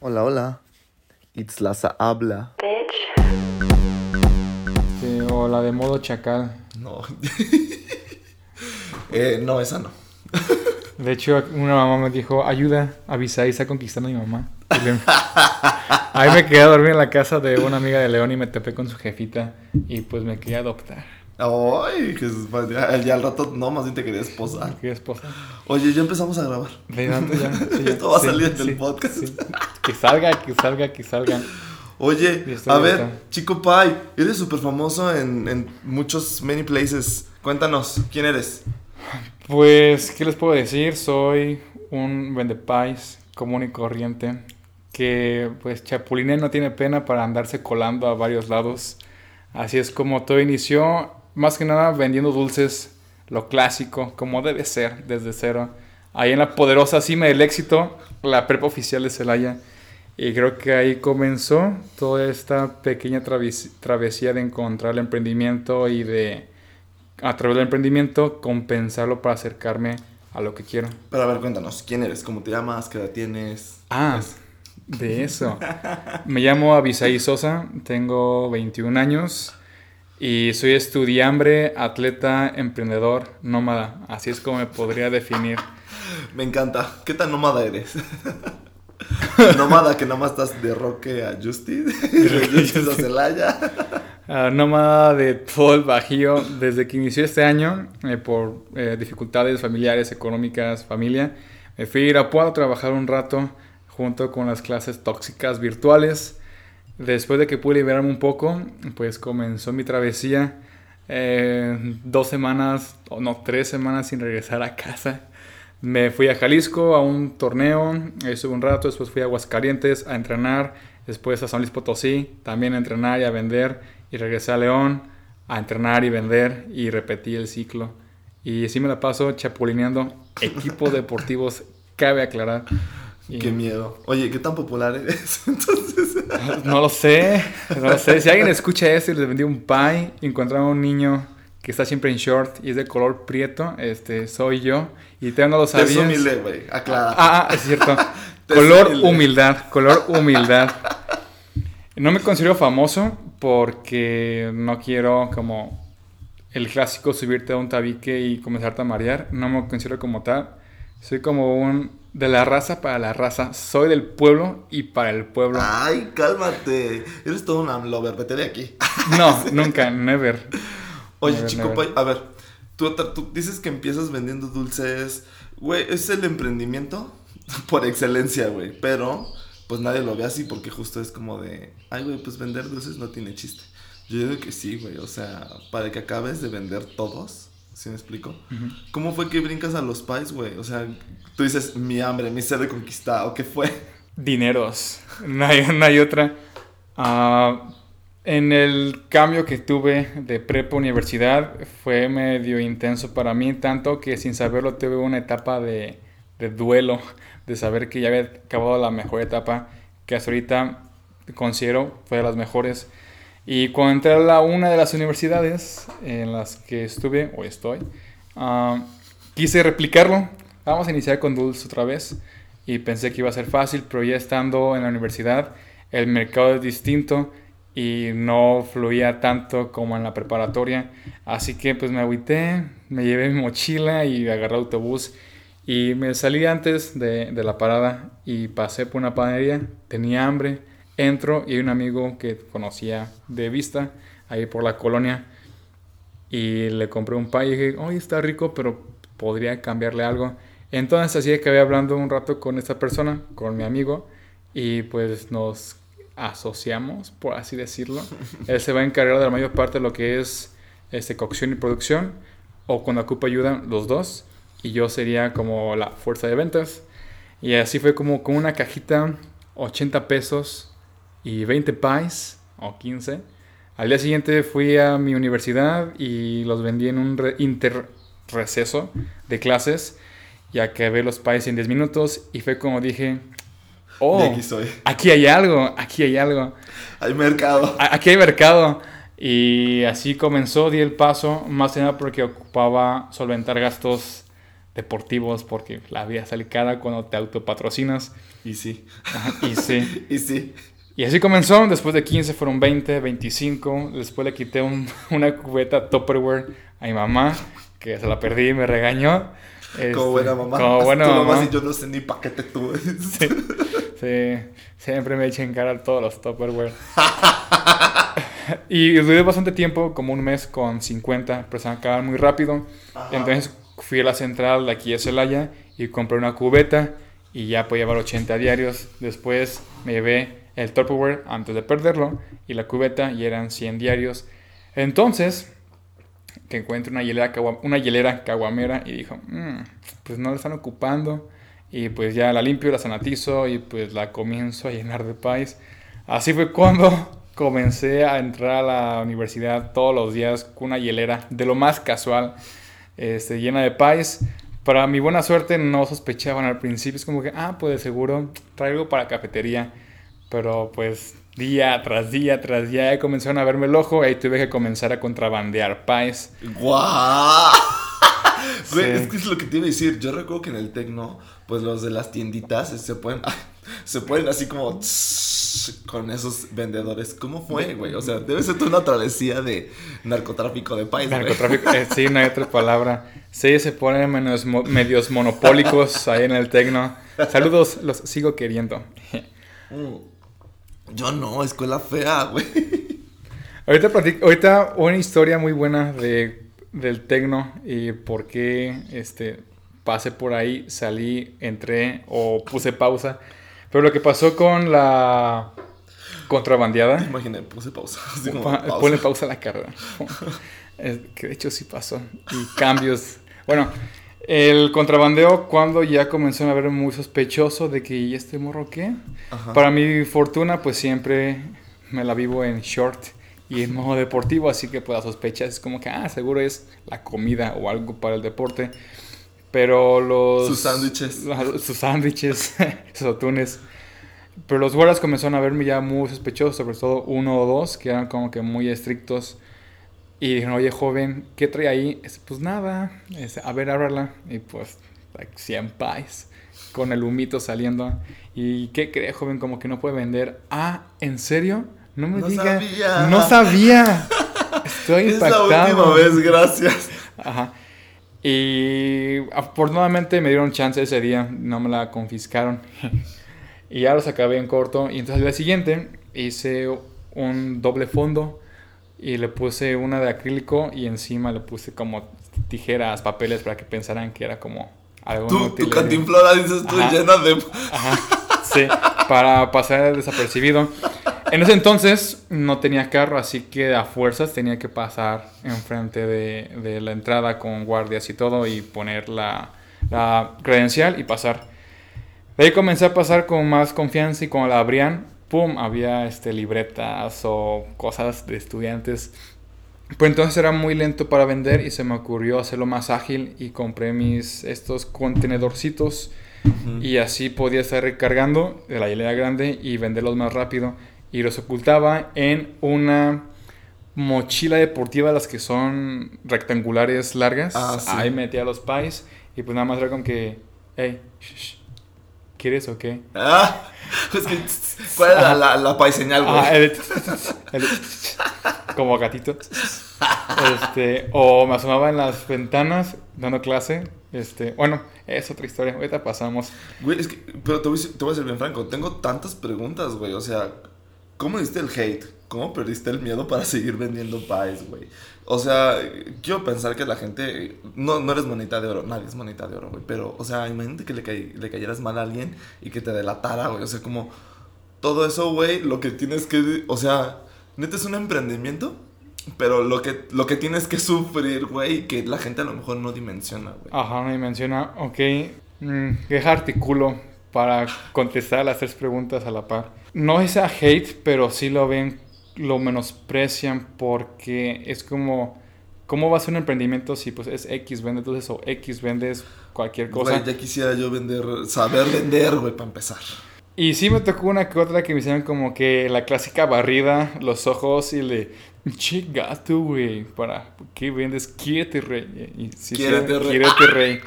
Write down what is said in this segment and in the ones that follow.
Hola, hola. Itzlaza habla. Sí, o la de modo chacal. No. eh, no, esa no. De hecho, una mamá me dijo, ayuda, avisa y está conquistando a mi mamá. Ahí me quedé a dormir en la casa de una amiga de León y me topé con su jefita y pues me quería adoptar. Ay, Jesús, padre. Ya, al rato, no, más bien te quería esposar. ¿Qué esposa? Oye, ya empezamos a grabar. Levanto ya. sí, ya. Esto va a salir en sí, el podcast. Que salga, que salga, que salga. Oye, a ver. Chico Pai, eres súper famoso en, en muchos, many places. Cuéntanos, ¿quién eres? Pues, ¿qué les puedo decir? Soy un vendepais común y corriente que, pues, chapuliné no tiene pena para andarse colando a varios lados. Así es como todo inició, más que nada vendiendo dulces, lo clásico, como debe ser, desde cero. Ahí en la poderosa cima del éxito, la prepa oficial de Celaya. Y creo que ahí comenzó toda esta pequeña traves- travesía de encontrar el emprendimiento y de, a través del emprendimiento, compensarlo para acercarme a lo que quiero. Pero a ver, cuéntanos, ¿quién eres? ¿Cómo te llamas? ¿Qué edad tienes? Ah, de eso. Me llamo Abisaí Sosa, tengo 21 años y soy estudiambre, atleta, emprendedor, nómada. Así es como me podría definir. Me encanta. ¿Qué tan nómada eres? nómada que nomás estás de Roque a Justice, de Justice a Celaya. Ah, nómada de todo el Bajío desde que inició este año eh, por eh, dificultades familiares, económicas, familia. Me fui a Irapuato a trabajar un rato junto con las clases tóxicas virtuales. Después de que pude liberarme un poco, pues comenzó mi travesía. Eh, dos semanas, o no, tres semanas sin regresar a casa. Me fui a Jalisco a un torneo, ahí estuve un rato, después fui a Aguascalientes a entrenar, después a San Luis Potosí, también a entrenar y a vender, y regresé a León a entrenar y vender, y repetí el ciclo. Y así me la paso chapulineando equipos deportivos, cabe aclarar. Y- Qué miedo. Oye, ¿qué tan popular eres? Entonces, no lo sé, no lo sé. Si alguien escucha esto y les vendí un pie y encontraron a un niño que está siempre en short y es de color prieto, este, soy yo. Y te no lo sabías. es humilde, güey. Aclara. Ah, ah, es cierto. Color humilde. humildad, color humildad. No me considero famoso porque no quiero como el clásico subirte a un tabique y comenzarte a marear. No me considero como tal. Soy como un de la raza para la raza. Soy del pueblo y para el pueblo. Ay, cálmate. Eres todo un amlover. Vete de aquí. No, nunca, never. Oye, Never, chico, never. A ver. Tú, tú dices que empiezas vendiendo dulces. Güey, es el emprendimiento por excelencia, güey. Pero, pues nadie lo ve así porque justo es como de. Ay, güey, pues vender dulces no tiene chiste. Yo digo que sí, güey. O sea, para que acabes de vender todos. ¿Sí me explico? ¿Cómo fue que brincas a los pies, güey? O sea, tú dices mi hambre, mi sed de conquistado. ¿Qué fue? Dineros. No hay, no hay otra. Ah, en el cambio que tuve de prepa a universidad fue medio intenso para mí, tanto que sin saberlo tuve una etapa de, de duelo, de saber que ya había acabado la mejor etapa, que hasta ahorita considero fue de las mejores. Y cuando entré a la, una de las universidades en las que estuve, o estoy, ah, quise replicarlo. Vamos a iniciar con Dulce otra vez. Y pensé que iba a ser fácil, pero ya estando en la universidad, el mercado es distinto y no fluía tanto como en la preparatoria. Así que pues me agüité, me llevé mi mochila y agarré autobús. Y me salí antes de, de la parada y pasé por una panadería. Tenía hambre, entro y hay un amigo que conocía de vista ahí por la colonia. Y le compré un pie y dije, oye, está rico, pero podría cambiarle algo. Entonces así acabé hablando un rato con esta persona, con mi amigo, y pues nos asociamos, por así decirlo. Él se va a encargar de la mayor parte de lo que es este, cocción y producción, o cuando ocupa ayuda, los dos, y yo sería como la fuerza de ventas. Y así fue como con una cajita, 80 pesos y 20 pies, o 15. Al día siguiente fui a mi universidad y los vendí en un re- interreceso de clases. Y acabé los pies en 10 minutos y fue como dije, oh, aquí soy. aquí hay algo, aquí hay algo. Hay mercado. Aquí hay mercado. Y así comenzó, di el paso, más que nada porque ocupaba solventar gastos deportivos porque la vida sale cara cuando te autopatrocinas. Y sí. y sí. y sí. Y así comenzó, después de 15 fueron 20, 25, después le quité una cubeta Tupperware a mi mamá, que se la perdí y me regañó. Como buena este, mamá. Como buena mamá. yo no sé ni para qué te tuve. Sí, sí, siempre me eché en cara todos los Tupperware. y duré bastante tiempo, como un mes con 50, pero se acaban muy rápido. Entonces fui a la central de aquí a Celaya y compré una cubeta y ya podía llevar 80 diarios. Después me llevé el Tupperware antes de perderlo y la cubeta y eran 100 diarios. Entonces, que encuentro una hielera, una hielera caguamera y dijo, mm, pues no la están ocupando. Y pues ya la limpio, la sanatizo y pues la comienzo a llenar de pais. Así fue cuando comencé a entrar a la universidad todos los días con una hielera de lo más casual, este, llena de pais. Para mi buena suerte no sospechaban al principio, es como que, ah, pues de seguro traigo para cafetería. Pero pues día tras día tras día comenzaron a verme el ojo y tuve que comenzar a contrabandear pies. ¡Guau! es que es lo que te iba a decir. Yo recuerdo que en el Tecno, pues los de las tienditas se pueden, se pueden así como con esos vendedores. ¿Cómo fue, güey? O sea, debe ser toda una travesía de narcotráfico de pies. Narcotráfico, eh, sí, no hay otra palabra. Sí, se ponen medios, medios monopólicos ahí en el Tecno. Saludos, los sigo queriendo. Mm. Yo no, escuela fea, güey. Ahorita, ahorita una historia muy buena de, del tecno y por qué este, pasé por ahí, salí, entré o puse pausa. Pero lo que pasó con la contrabandeada. Imagínate, puse pausa. Pone pausa a la carrera. que de hecho sí pasó. Y cambios. Bueno, el contrabandeo cuando ya comenzó a ver muy sospechoso de que, ¿y este morro qué? Para mi fortuna, pues siempre me la vivo en short y en modo deportivo, así que pues la sospecha es como que, ah, seguro es la comida o algo para el deporte. Pero los... Sus sándwiches. Sus sándwiches, sus atunes. Pero los guardas comenzaron a verme ya muy sospechosos, sobre todo uno o dos, que eran como que muy estrictos y dijeron, oye, joven, ¿qué trae ahí? pues nada, a ver, ábrala. Y pues, like 100 pies, con el humito saliendo. ¿Y qué cree, joven? Como que no puede vender. Ah, ¿en serio? No me diga. Sabía. No sabía. Estoy impactado. Es la última vez, gracias. Ajá. Y afortunadamente me dieron chance ese día, no me la confiscaron. y ya los acabé en corto. Y entonces al día siguiente hice un doble fondo y le puse una de acrílico y encima le puse como tijeras, papeles para que pensaran que era como algo tú, Tu cantimplora dices tú llena de... Ajá, sí, para pasar desapercibido. En ese entonces no tenía carro, así que a fuerzas tenía que pasar enfrente de, de la entrada con guardias y todo y poner la, la credencial y pasar. De ahí comencé a pasar con más confianza y cuando la abrían pum, había este, libretas o cosas de estudiantes. Pues entonces era muy lento para vender y se me ocurrió hacerlo más ágil y compré mis estos contenedorcitos y así podía estar recargando de la hilera grande y venderlos más rápido y los ocultaba en una mochila deportiva las que son rectangulares largas. Ah, Ahí metía los pies y pues nada más era como que, hey, ¿quieres o qué? Ah, es que, ¿cuál es la, la, la paiseñal, güey? Ah, el, como gatito. Este, o me asomaba en las ventanas dando clase. Este, bueno, es otra historia. Ahorita pasamos. Güey, es que, pero te voy, te voy a ser bien franco. Tengo tantas preguntas, güey. O sea, ¿cómo diste el hate? ¿Cómo perdiste el miedo para seguir vendiendo pies, güey? O sea, quiero pensar que la gente. No, no eres monita de oro, nadie es monita de oro, güey. Pero, o sea, imagínate que le, le cayeras mal a alguien y que te delatara, güey. O sea, como. Todo eso, güey, lo que tienes que. O sea, neta es un emprendimiento. Pero lo que, lo que tienes que sufrir, güey, que la gente a lo mejor no dimensiona, güey. Ajá, no dimensiona. Ok. Mm, deja para contestar las tres preguntas a la par. No es a hate, pero sí lo ven lo menosprecian porque es como, ¿cómo va a ser un emprendimiento si pues es X vende entonces o X vendes cualquier cosa? ya quisiera yo vender, saber vender, güey, para empezar. Y sí me tocó una que otra que me hicieron como que la clásica barrida, los ojos y le... Che gato, güey, ¿para qué vendes? Quiérete, rey. Y sí, Quiérete, sí, rey. Quiérete, rey.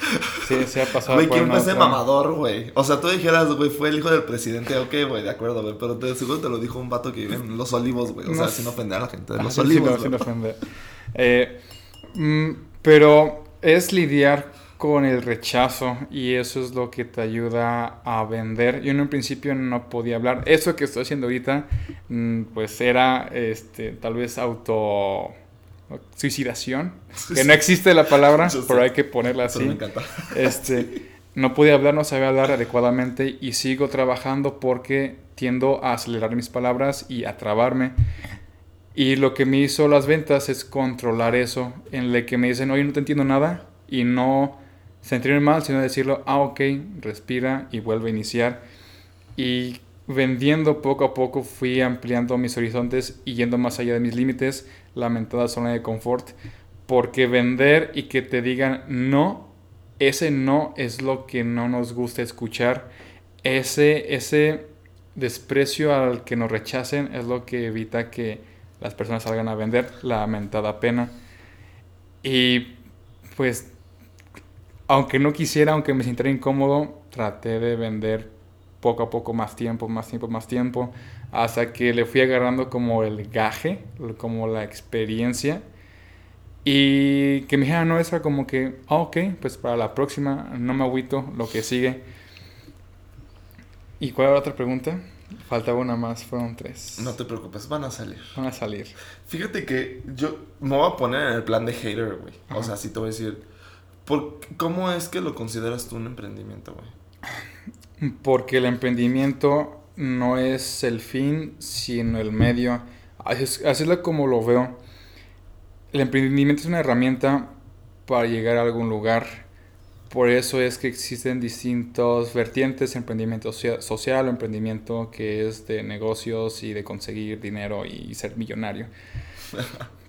Sí, se ha pasado Güey, ¿quién fue ese mamador, güey? O sea, tú dijeras, güey, fue el hijo del presidente. Ok, güey, de acuerdo, güey. Pero de seguro te lo dijo un vato que vive en Los Olivos, güey. O sea, No sin ofender a la gente de Ah, Los sí, Olivos, sí, güey. no ofende. Eh, mm, pero es lidiar con el rechazo y eso es lo que te ayuda a vender. Yo en un principio no podía hablar. Eso que estoy haciendo ahorita, mm, pues era este, tal vez auto suicidación. Que no existe la palabra, pero hay que ponerla así. me encanta. Este, no podía hablar, no sabía hablar adecuadamente y sigo trabajando porque tiendo a acelerar mis palabras y a trabarme. Y lo que me hizo las ventas es controlar eso, en el que me dicen, oye, no te entiendo nada, y no sentirme mal, sino decirlo, ah, ok, respira y vuelve a iniciar. Y vendiendo poco a poco fui ampliando mis horizontes y yendo más allá de mis límites, la mentada zona de confort, porque vender y que te digan no, ese no es lo que no nos gusta escuchar, ese, ese desprecio al que nos rechacen es lo que evita que las personas salgan a vender, la mentada pena. Y pues, aunque no quisiera, aunque me sintiera incómodo, traté de vender poco a poco más tiempo, más tiempo, más tiempo, hasta que le fui agarrando como el gaje, como la experiencia. Y que me dijera, no, esa como que, ah, ok, pues para la próxima, no me agüito, lo que sigue. ¿Y cuál era la otra pregunta? Faltaba una más, fueron tres. No te preocupes, van a salir. Van a salir. Fíjate que yo me voy a poner en el plan de hater, güey. O sea, sí te voy a decir. ¿Por ¿Cómo es que lo consideras tú un emprendimiento, güey? Porque el emprendimiento no es el fin, sino el medio. Así es, así es lo- como lo veo. El emprendimiento es una herramienta para llegar a algún lugar. Por eso es que existen distintos vertientes, emprendimiento socia- social emprendimiento que es de negocios y de conseguir dinero y ser millonario.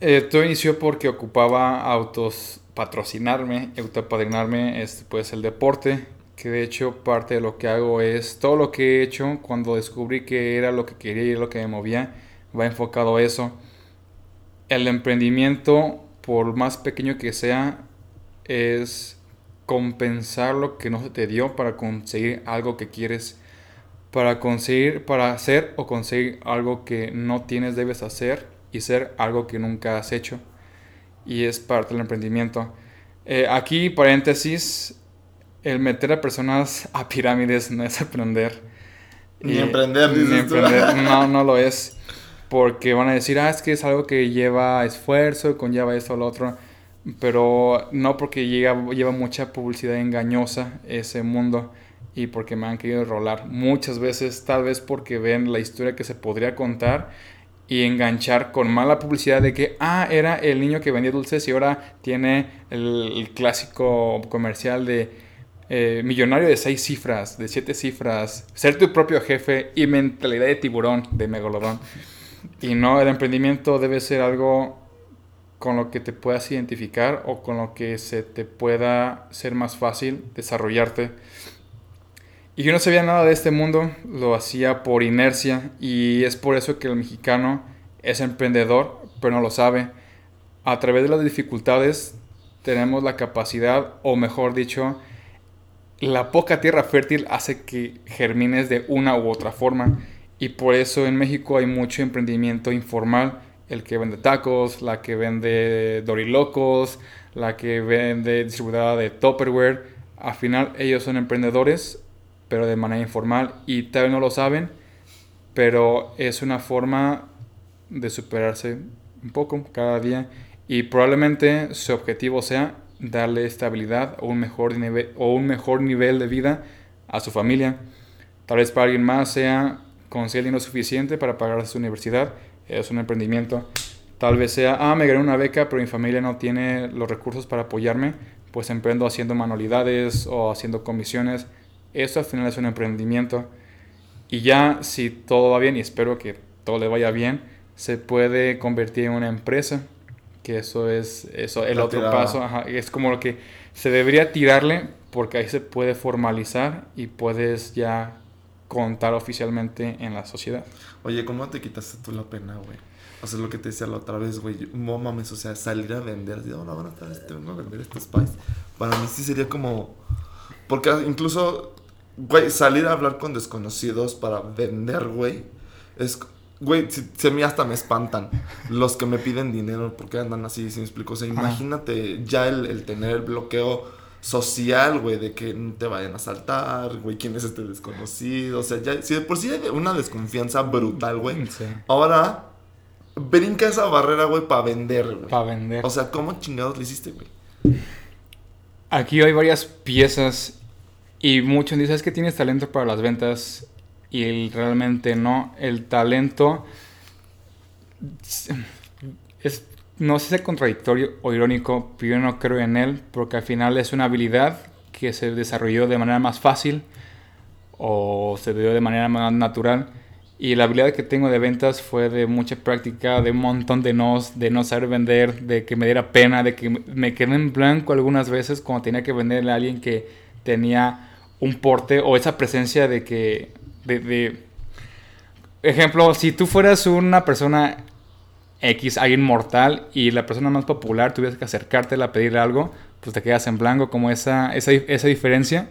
Eh, todo inició porque ocupaba autos patrocinarme, autopadrinarme, este, pues el deporte, que de hecho parte de lo que hago es todo lo que he hecho cuando descubrí que era lo que quería y lo que me movía, va enfocado a eso. El emprendimiento, por más pequeño que sea, es compensar lo que no se te dio para conseguir algo que quieres. Para conseguir, para hacer o conseguir algo que no tienes, debes hacer y ser algo que nunca has hecho. Y es parte del emprendimiento. Eh, aquí, paréntesis, el meter a personas a pirámides no es aprender. Ni Y- emprender, ni dices tú. emprender. No, no lo es. Porque van a decir, ah, es que es algo que lleva esfuerzo, conlleva esto o lo otro. Pero no porque llega, lleva mucha publicidad engañosa ese mundo y porque me han querido rolar muchas veces, tal vez porque ven la historia que se podría contar y enganchar con mala publicidad de que, ah, era el niño que vendía dulces y ahora tiene el, clásico comercial de eh, millonario de seis cifras, de siete cifras, ser tu propio jefe y mentalidad de tiburón, de megalodón. Y no, el emprendimiento debe ser algo con lo que te puedas identificar o con lo que se te pueda ser más fácil desarrollarte. Y yo no sabía nada de este mundo, lo hacía por inercia y es por eso que el mexicano es emprendedor, pero no lo sabe. A través de las dificultades tenemos la capacidad, o mejor dicho, la poca tierra fértil hace que germines de una u otra forma. Y por eso en México hay mucho emprendimiento informal. El que vende tacos, la que vende dorilocos, la que vende distribuidora de Tupperware. Al final ellos son emprendedores, pero de manera informal. Y tal vez no lo saben, pero es una forma de superarse un poco cada día. Y probablemente su objetivo sea darle estabilidad o un mejor nivel, o un mejor nivel de vida a su familia. Tal vez para alguien más sea conseguir dinero suficiente para pagar su universidad. Es un emprendimiento. Tal vez sea, ah, me gané una beca, pero mi familia no tiene los recursos para apoyarme. Pues emprendo haciendo manualidades o haciendo comisiones. Eso al final es un emprendimiento. Y ya si todo va bien, y espero que todo le vaya bien, se puede convertir en una empresa. Que eso es eso, el La otro tirada. paso. ajá, es como lo que se debería tirarle porque ahí se puede formalizar y puedes ya contar oficialmente en la sociedad. Oye, ¿cómo te quitaste tú la pena, güey? O sea, lo que te decía la otra vez, güey. No mames, o sea, salir a vender. Así, hola, buenas tardes, te vengo a vender estos pies. Para mí sí sería como. Porque incluso, güey, salir a hablar con desconocidos para vender, güey. Es. Güey, si, si a mí hasta me espantan los que me piden dinero porque andan así, si me explico. O sea, imagínate ya el, el tener el bloqueo social, güey, de que no te vayan a saltar, güey, quién es este desconocido. O sea, ya, si de por sí hay una desconfianza brutal, güey. Sí. Ahora, brinca esa barrera, güey, para vender, güey. Para vender. O sea, ¿cómo chingados le hiciste, güey? Aquí hay varias piezas y muchos dicen es que tienes talento para las ventas y realmente no. El talento es, no sé si es contradictorio o irónico, pero yo no creo en él porque al final es una habilidad que se desarrolló de manera más fácil o se dio de manera más natural. Y la habilidad que tengo de ventas fue de mucha práctica, de un montón de nos, de no saber vender, de que me diera pena, de que me quedé en blanco algunas veces cuando tenía que venderle a alguien que tenía un porte o esa presencia de que, de, de- ejemplo, si tú fueras una persona X, alguien mortal y la persona más popular tuvieras que acercártela a pedirle algo, pues te quedas en blanco como esa, esa, esa diferencia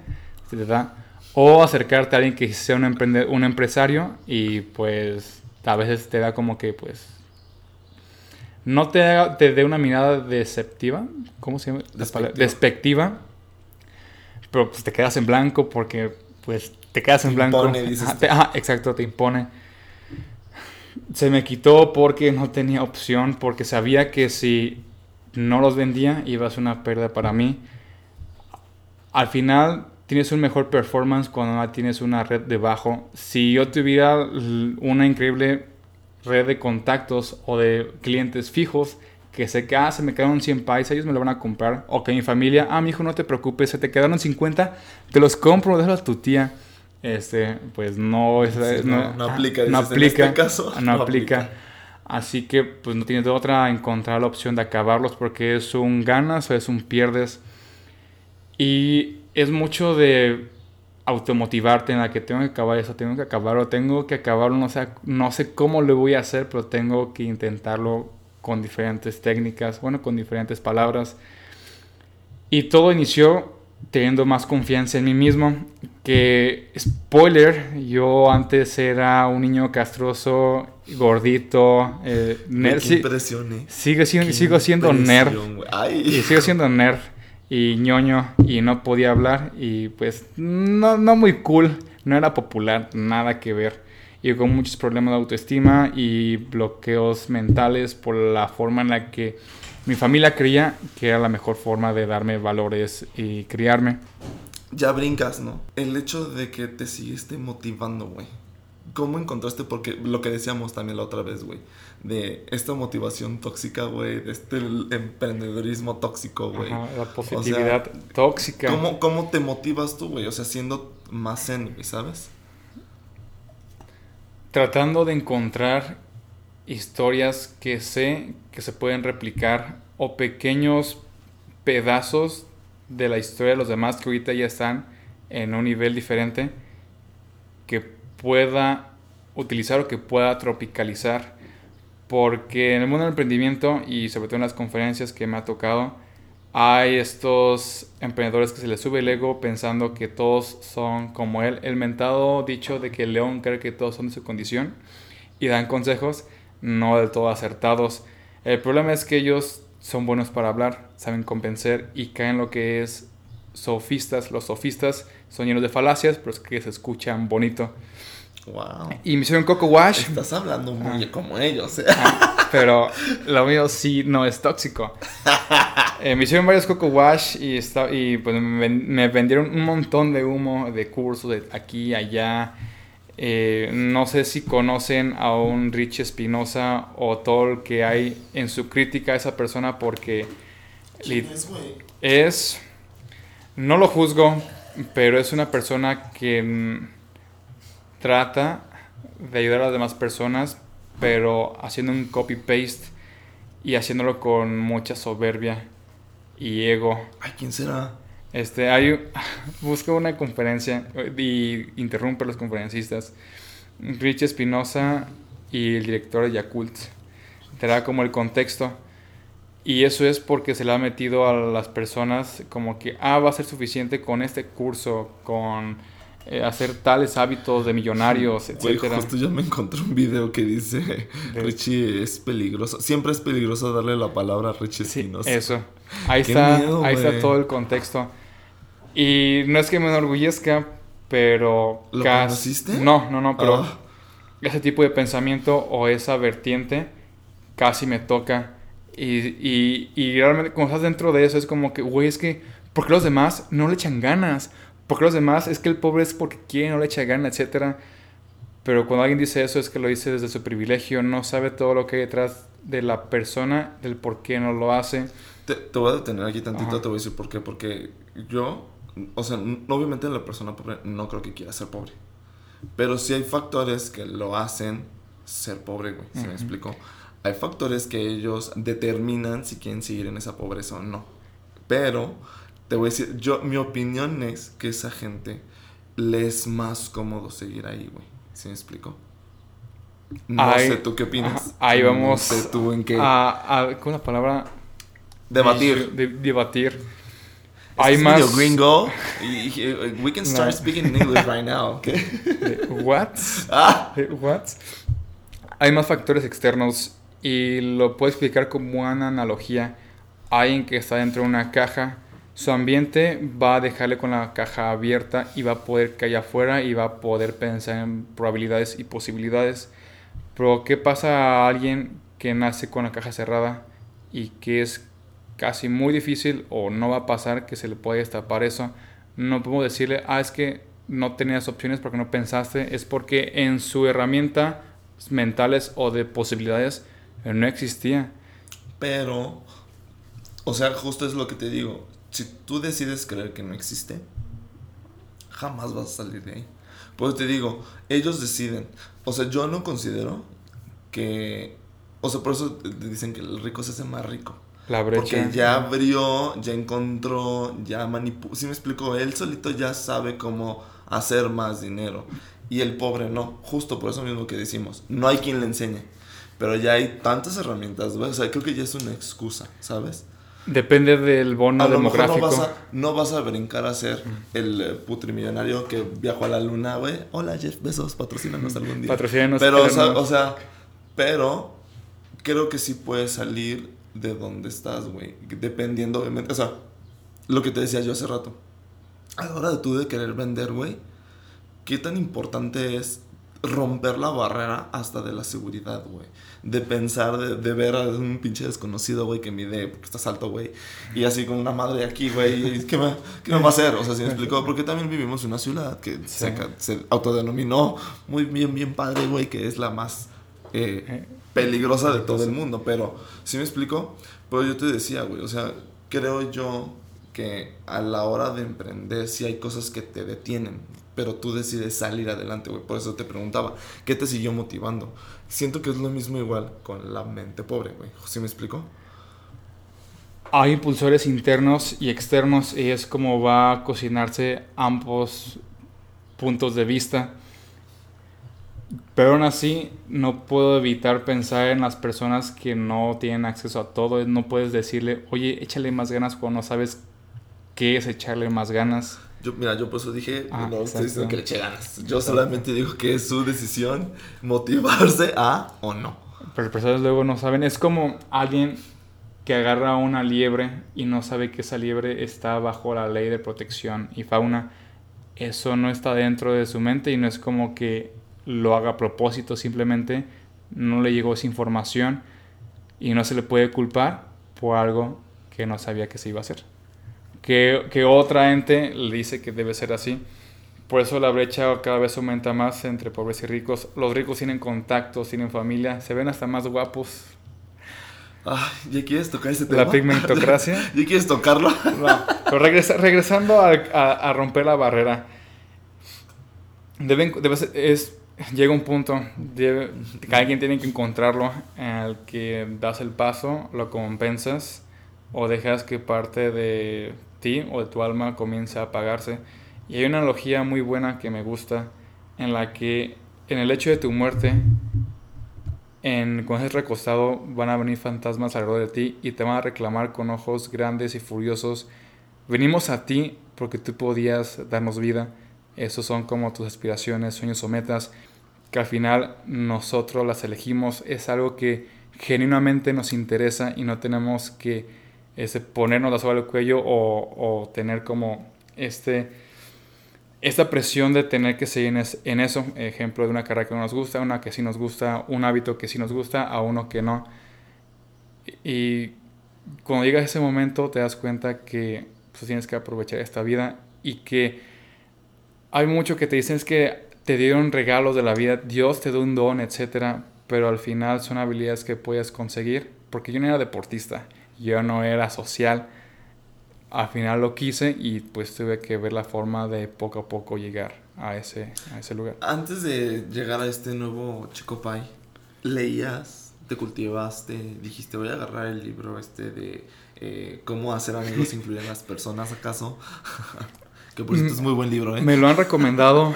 se te da. O acercarte a alguien que sea un, un empresario y pues a veces te da como que pues no te, te dé una mirada deceptiva, ¿cómo se llama? Despectiva. Pero pues te quedas en blanco porque pues te quedas en Te blanco. impone, dices Ajá, tú. te- ajá, exacto, te impone. Se me quitó porque no tenía opción, porque sabía que si no los vendía iba a ser una pérdida para mí. Al final tienes un mejor performance cuando tienes una red debajo. Si yo tuviera una increíble red de contactos o de clientes fijos que sé que ah, se me quedaron 100 pies, ellos me lo van a comprar. O que mi familia, ah, mi hijo, no te preocupes, se te quedaron 50, te los compro, déjalo a tu tía. Este, pues no, es, Sí, no- no aplica, no dices, en aplica, este caso, no no aplica. aplica. Así que pues no tienes de otra encontrar la opción de acabarlos porque es un ganas o es un pierdes. Y es mucho de automotivarte en la que tengo que acabar eso, tengo que acabarlo, tengo que acabarlo, no sé, no sé cómo lo voy a hacer, pero tengo que intentarlo con diferentes técnicas, bueno, con diferentes palabras. Y todo inició teniendo más confianza en mí mismo. Que, spoiler, yo antes era un niño castroso, gordito, eh, nerd. qué impresión, eh. sigue siendo, Qué sigo siendo nerd. Y sigo siendo nerd y ñoño y no podía hablar y pues no, no muy cool, no era popular, nada que ver. Y con muchos problemas de autoestima y bloqueos mentales por la forma en la que mi familia creía que era la mejor forma de darme valores y criarme. Ya brincas, ¿no? El hecho de que te siguiste motivando, güey. ¿Cómo encontraste? Porque lo que decíamos también la otra vez, güey. De esta motivación tóxica, güey. De este emprendedorismo tóxico, güey. La positividad tóxica. ¿Cómo, ¿Cómo te motivas tú, güey? O sea, siendo más zen, ¿sabes? Tratando de encontrar historias que sé que se pueden replicar o pequeños pedazos de la historia de los demás que ahorita ya están en un nivel diferente que pueda utilizar o que pueda tropicalizar. Porque en el mundo del emprendimiento y sobre todo en las conferencias que me ha tocado hay estos emprendedores que se les sube el ego pensando que todos son como él. El mentado dicho de que el león cree que todos son de su condición y dan consejos no del todo acertados. El problema es que ellos son buenos para hablar, saben convencer y caen en lo que es sofistas. Los sofistas son llenos de falacias, pero es que se escuchan bonito. Wow. Y me hicieron Coco Wash, Estás hablando muy Ah. como ellos, eh. pero lo mío sí no es tóxico. Eh, me hicieron varios Coco Wash y, pues me, ven- me vendieron un montón de humo de cursos de aquí y allá. Eh, no sé si conocen a un Rich Espinosa o todo lo que hay en su crítica a esa persona porque es, güey? es, no lo juzgo, pero es una persona que mm, trata de ayudar a las demás personas, pero haciendo un copy-paste y haciéndolo con mucha soberbia y ego. Ay, ¿quién será? Este, hay, busca una conferencia y interrumpe a los conferencistas. Rich Espinosa y el director de Yakult. Te da como el contexto. Y eso es porque se le ha metido a las personas como que, ah, va a ser suficiente con este curso, con eh, hacer tales hábitos de millonarios, etc. justo yo me encontré un video que dice, Richie es peligroso. Siempre es peligroso darle la palabra a Richie sí, Eso. Ahí, está, ahí está todo el contexto. Y no es que me enorgullezca, pero... ¿Lo conociste? No, no, no, pero ah. ese tipo de pensamiento o esa vertiente casi me toca. Y, y, realmente cuando estás dentro de eso es como que, güey, es que, ¿por qué los demás no le echan ganas? ¿Por qué los demás es que el pobre es porque quiere, no le echa ganas, etcétera? Pero cuando alguien dice eso es que lo dice desde su privilegio, no sabe todo lo que hay detrás de la persona, del por qué no lo hace. Te, voy a detener aquí tantito, te voy a decir por qué. Porque yo o sea, obviamente la persona pobre no creo que quiera ser pobre. Pero sí hay factores que lo hacen ser pobre, güey. ¿Se me explico? Hay factores que ellos determinan si quieren seguir en esa pobreza o no. Pero, te voy a decir, yo, mi opinión es que esa gente le es más cómodo seguir ahí, güey. ¿Se me explico? No sé, ¿tú qué opinas? ahí vamos. No sé tú en qué. A, con la palabra. Debatir. debatir hay más gringo. We can start speaking in English right now. What? Ah. What? Hay más factores externos y lo puedo explicar como una analogía. Alguien que está dentro de una caja, su ambiente va a dejarle con la caja abierta y va a poder allá afuera y va a poder pensar en probabilidades y posibilidades. Pero ¿qué pasa a alguien que nace con la caja cerrada y que es casi muy difícil o no va a pasar que se le pueda destapar eso. No podemos decirle, ah, es que no tenías opciones porque no pensaste, es porque en su herramienta mentales o de posibilidades eh, no existía. Pero, o sea, justo es lo que te digo, si tú decides creer que no existe, jamás vas a salir de ahí. Pues te digo, ellos deciden. O sea, yo no considero que... O sea, por eso dicen que el rico se hace más rico. La brecha. Porque ya abrió, ya encontró, ya manipuló. Si me explico, él solito ya sabe cómo hacer más dinero. Y el pobre no. Justo por eso mismo que decimos. No hay quien le enseñe. Pero ya hay tantas herramientas. O sea, creo que ya es una excusa, ¿sabes? Depende del bono demográfico. no, vas a, no vas a brincar a ser el eh, putrimillonario que viajó a la luna, güey. Hola, Jeff Besos, patrocínanos algún día. Patrocínanos. Pero, o sea, pero creo que sí puede salir de dónde estás, güey. Dependiendo, obviamente. O sea, lo que te decía yo hace rato. A la hora de tú de querer vender, güey, ¿qué tan importante es romper la barrera hasta de la seguridad, güey? De pensar, de, ver a un pinche desconocido, güey, que mide, porque estás alto, güey, y así con una madre aquí, güey, ¿qué me, ¿qué me va a hacer? O sea, si me explicó, porque también vivimos en una ciudad que se, se, autodenominó muy bien, bien padre, güey, que es la más eh, eh peligrosa de todo el mundo, pero si me explico? Pero yo te decía, güey, o sea, creo yo que a la hora de emprender sí hay cosas que te detienen, pero tú decides salir adelante, güey. Por eso te preguntaba, ¿qué te siguió motivando? Siento que es lo mismo igual con la mente pobre, güey. ¿Sí me explico? Hay impulsores internos y externos y es como va a cocinarse ambos puntos de vista. Pero aún así, no puedo evitar pensar en las personas que no tienen acceso a todo. No puedes decirle, oye, échale más ganas cuando no sabes qué es echarle más ganas. Yo, mira, yo por eso dije, ah, no estoy diciendo que le eche ganas. Yo solamente digo que es su decisión motivarse a o no. Pero las personas luego no saben. Es como alguien que agarra una liebre y no sabe que esa liebre está bajo la ley de protección y fauna. Eso no está dentro de su mente y no es como que lo haga a propósito, simplemente no le llegó esa información y no se le puede culpar por algo que no sabía que se iba a hacer. Que, que otra ente le dice que debe ser así. Por eso la brecha cada vez aumenta más entre pobres y ricos. Los ricos tienen contactos, tienen familia, se ven hasta más guapos. ¿Ya quieres tocar ese tema? La pigmentocracia. ¿Ya quieres tocarlo? No. Pero regresando a, a, romper la barrera. Deben, debe ser, es llega un punto, que alguien tiene que encontrarlo, al que das el paso, lo compensas, o dejas que parte de ti o de tu alma comience a apagarse. Y hay una analogía muy buena que me gusta en la que en el hecho de tu muerte, en, cuando estés recostado, van a venir fantasmas alrededor de ti y te van a reclamar con ojos grandes y furiosos. Venimos a ti porque tú podías darnos vida. Esos son como tus aspiraciones, sueños o metas, que al final nosotros las elegimos. Es algo que genuinamente nos interesa y no tenemos que ese, ponernos la soga al cuello o, o tener como este esta presión de tener que seguir en, eso, ejemplo de una carrera que no nos gusta, una que sí nos gusta, un hábito que sí nos gusta, a uno que no. Y cuando llega ese momento te das cuenta que pues, tienes que aprovechar esta vida y que hay mucho que te dicen es que te dieron regalos de la vida, Dios te dio un don, etc. Pero al final son habilidades que puedes conseguir, porque yo no era deportista, yo no era social, al final lo quise y pues tuve que ver la forma de poco a poco llegar a ese, a ese lugar. Antes de llegar a este nuevo Chico Pai, ¿leías, te cultivaste, dijiste voy a agarrar el libro este de eh, cómo hacer amigos influir en las personas acaso? que por cierto es muy buen libro, ¿eh? Me lo han recomendado,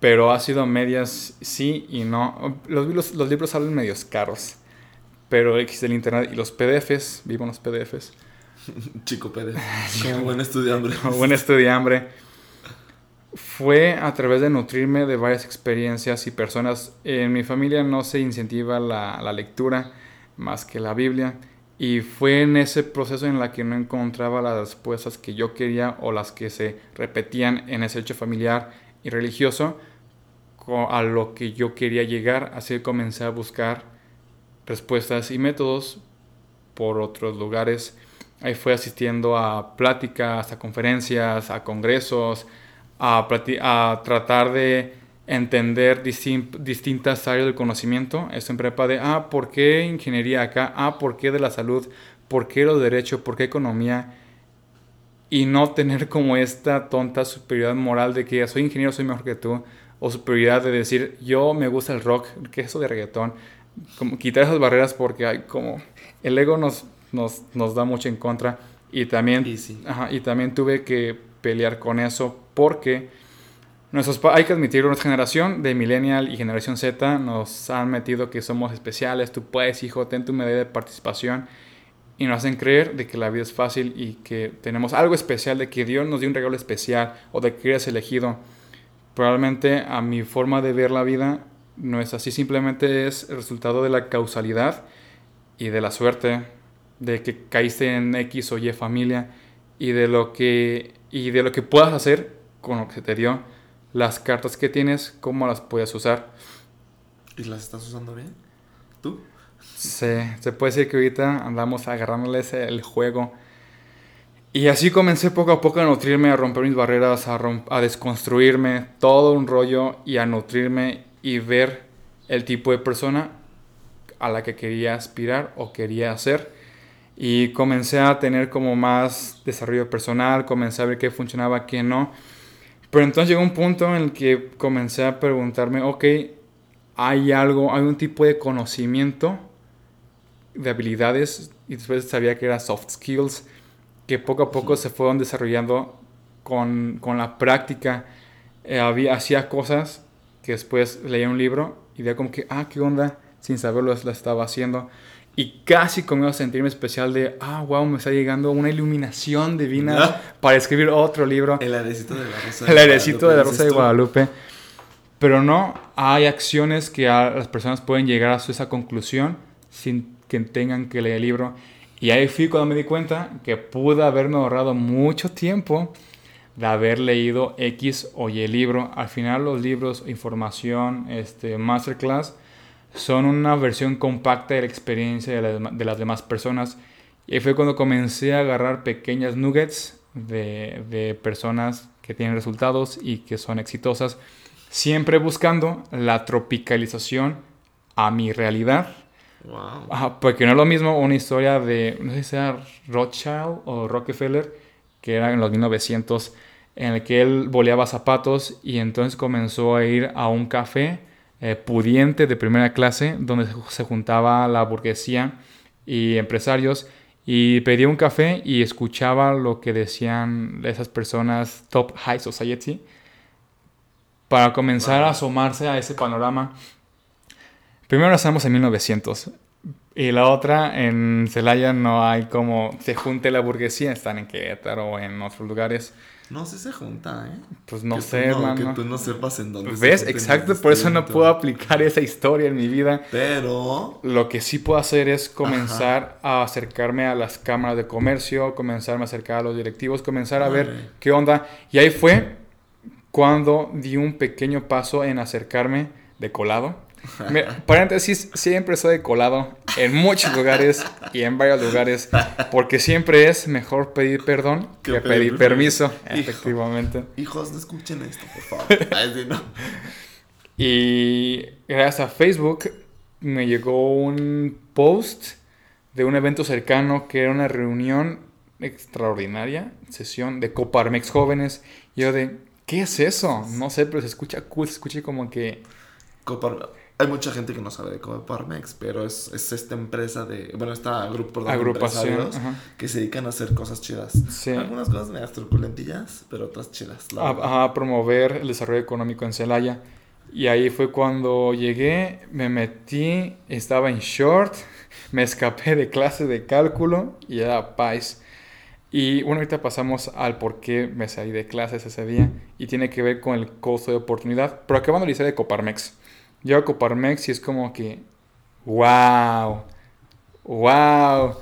pero ha sido medias sí y no. Los, los, los libros salen medios caros, pero existe el internet y los PDFs, vivo los PDFs Chico Pérez. Como buen estudiante. Como buen estudiante. Fue a través de nutrirme de varias experiencias y personas. En mi familia no se incentiva la, la lectura más que la Biblia. Y fue en ese proceso en la que no encontraba las respuestas que yo quería o las que se repetían en ese hecho familiar y religioso a lo que yo quería llegar. Así comencé a buscar respuestas y métodos por otros lugares Ahí fue asistiendo a pláticas, a conferencias, a congresos, a, a tratar de entender distintas áreas del conocimiento. Esto en prepa de, ah, ¿por qué ingeniería acá? Ah, ¿por qué de la salud? ¿Por qué los derechos? ¿Por qué economía? Y no tener como esta tonta superioridad moral de que soy ingeniero, soy mejor que tú. O superioridad de decir, yo me gusta el rock, ¿qué es eso de reggaetón? Como quitar esas barreras porque hay como... El ego nos nos, nos da mucho en contra. Y también, y también tuve que pelear con eso porque nuestros, hay que admitirlo, nuestra generación de millennial y generación Z nos han metido que somos especiales, tú puedes, hijo, ten tu medida de participación y nos hacen creer de que la vida es fácil y que tenemos algo especial, de que Dios nos dio un regalo especial o de que eres elegido. Probablemente a mi forma de ver la vida no es así, simplemente es el resultado de la causalidad y de la suerte de que caíste en X o Y familia y de lo que y de lo que puedas hacer con lo que se te dio, las cartas que tienes, cómo las puedes usar. ¿Y las estás usando bien? ¿Tú? Se, se puede decir que ahorita andamos agarrándoles el juego. Y así comencé poco a poco a nutrirme, a romper mis barreras, a, a desconstruirme todo un rollo y a nutrirme y ver el tipo de persona a la que quería aspirar o quería ser y comencé a tener como más desarrollo personal, comencé a ver qué funcionaba, qué no. Pero entonces llegó un punto en el que comencé a preguntarme, ok, hay algo, hay un tipo de conocimiento, de habilidades, y después sabía que era soft skills, que poco a poco se fueron desarrollando con, con la práctica. Eh, había, hacía cosas que después leía un libro y veía como que, ah, qué onda, sin saberlo la estaba haciendo. Y casi a sentirme especial de, ah, wow, me está llegando una iluminación divina para escribir otro libro. El airecito de la Rosa de El airecito de la Rosa de Guadalupe. Pero no, hay acciones que las personas pueden llegar a esa conclusión sin que tengan que leer el libro. Y ahí fui cuando me di cuenta que pude haberme ahorrado mucho tiempo de haber leído X o Y libro. Al final los libros, información, este, masterclass, son una versión compacta de la experiencia de, las demás personas. Y fue cuando comencé a agarrar pequeñas nuggets de, personas que tienen resultados y que son exitosas, siempre buscando la tropicalización a mi realidad. porque no es lo mismo una historia de, no sé si sea Rothschild o Rockefeller, que era en los 1900, en el que él boleaba zapatos y entonces comenzó a ir a un café eh, pudiente de primera clase, donde se juntaba la burguesía y empresarios, Y pedí un café y escuchaba lo que decían esas personas top high society para comenzar a asomarse a ese panorama. Primero estamos en 1900 y la otra en Celaya no hay como se junte la burguesía, están en Querétaro o en otros lugares. No sé si se junta, ¿eh? Pues no Que sé, tú no, hermano. Que tú no sepas en dónde se ¿Ves? juntan, Exacto, por eso no puedo aplicar esa historia en mi vida. Pero... Lo que sí puedo hacer es comenzar a acercarme a las cámaras de comercio, comenzarme a acercar a los directivos, comenzar a ver qué onda. Y ahí fue cuando di un pequeño paso en acercarme de colado. Paréntesis, siempre soy colado en muchos lugares y en varios lugares, porque siempre es mejor pedir perdón que, Que pedir pedir permiso, Hijo. efectivamente. Hijos, no escuchen esto, por favor. Ay, sí, no. Y gracias a Facebook me llegó un post de un evento cercano que era una reunión extraordinaria, sesión de Coparmex jóvenes. Y yo de, ¿qué es eso? No sé, pero se escucha cool, se escucha como que... Copar- Hay mucha gente que no sabe de Coparmex, pero es, es esta empresa de... Bueno, esta grupo perdón, de Agrupación, ajá. que se dedican a hacer cosas chidas. Sí. Algunas cosas medias truculentillas, pero otras chidas. a, a promover el desarrollo económico en Celaya. Y ahí fue cuando llegué, me metí, estaba en short, me escapé de clase de cálculo y era paz. Y bueno, ahorita pasamos al por qué me salí de clases ese día y tiene que ver con el costo de oportunidad. Pero la historia de Coparmex. Yo a Coparmex y es como que, wow, wow.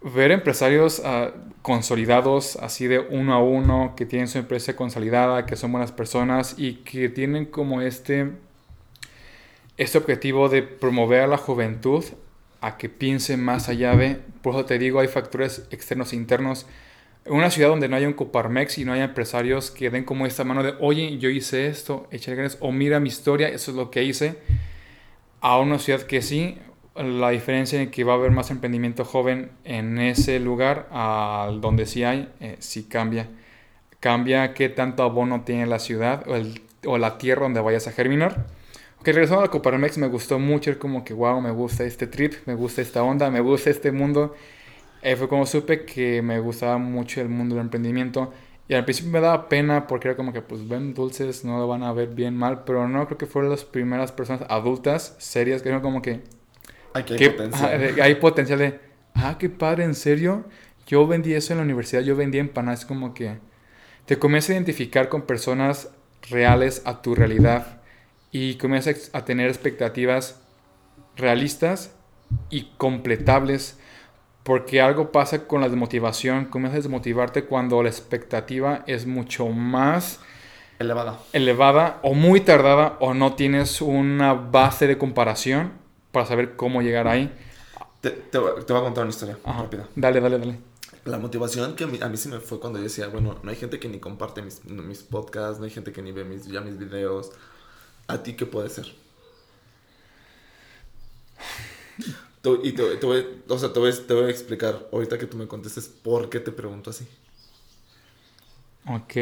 Ver empresarios ah, consolidados así de uno a uno, que tienen su empresa consolidada, que son buenas personas y que tienen como este, este objetivo de promover a la juventud a que piense más allá de, por eso te digo, hay factores externos e internos. Una ciudad donde no haya un Coparmex y no haya empresarios que den como esta mano de, oye, yo hice esto, échale ganas, o mira mi historia, eso es lo que hice, a una ciudad que sí, la diferencia en que va a haber más emprendimiento joven en ese lugar al donde sí hay, eh, sí cambia. Cambia qué tanto abono tiene la ciudad o, el- o la tierra donde vayas a germinar. Ok, regresando a la Coparmex, me gustó mucho, como que wow, me gusta este trip, me gusta esta onda, me gusta este mundo. Eh, fue como supe que me gustaba mucho el mundo del emprendimiento. Y al principio me daba pena porque era como que, pues ven dulces, no lo van a ver bien mal, pero no, creo que fueron las primeras personas adultas, serias, que eran como que, Aquí hay ¿Qué- potencial. de- hay potencial de, ah, qué padre, en serio. Yo vendí eso en la universidad, yo vendí empanadas, como que te comienzas a identificar con personas reales a tu realidad y comienzas a tener expectativas realistas y completables porque algo pasa con la desmotivación, comienzas a desmotivarte cuando la expectativa es mucho más Elevada. elevada o muy tardada o no tienes una base de comparación para saber cómo llegar ahí. Te, te, voy- te voy a contar una historia Ajá. rápida. Dale, dale, dale. La motivación que a mí, a mí sí me fue cuando yo decía, bueno, no hay gente que ni comparte mis, mis podcasts, no hay gente que ni ve mis, ya mis videos. ¿A ti qué puede ser? Y te, te voy, o sea, te, voy, te voy a explicar ahorita que tú me contestes por qué te pregunto así. Ok.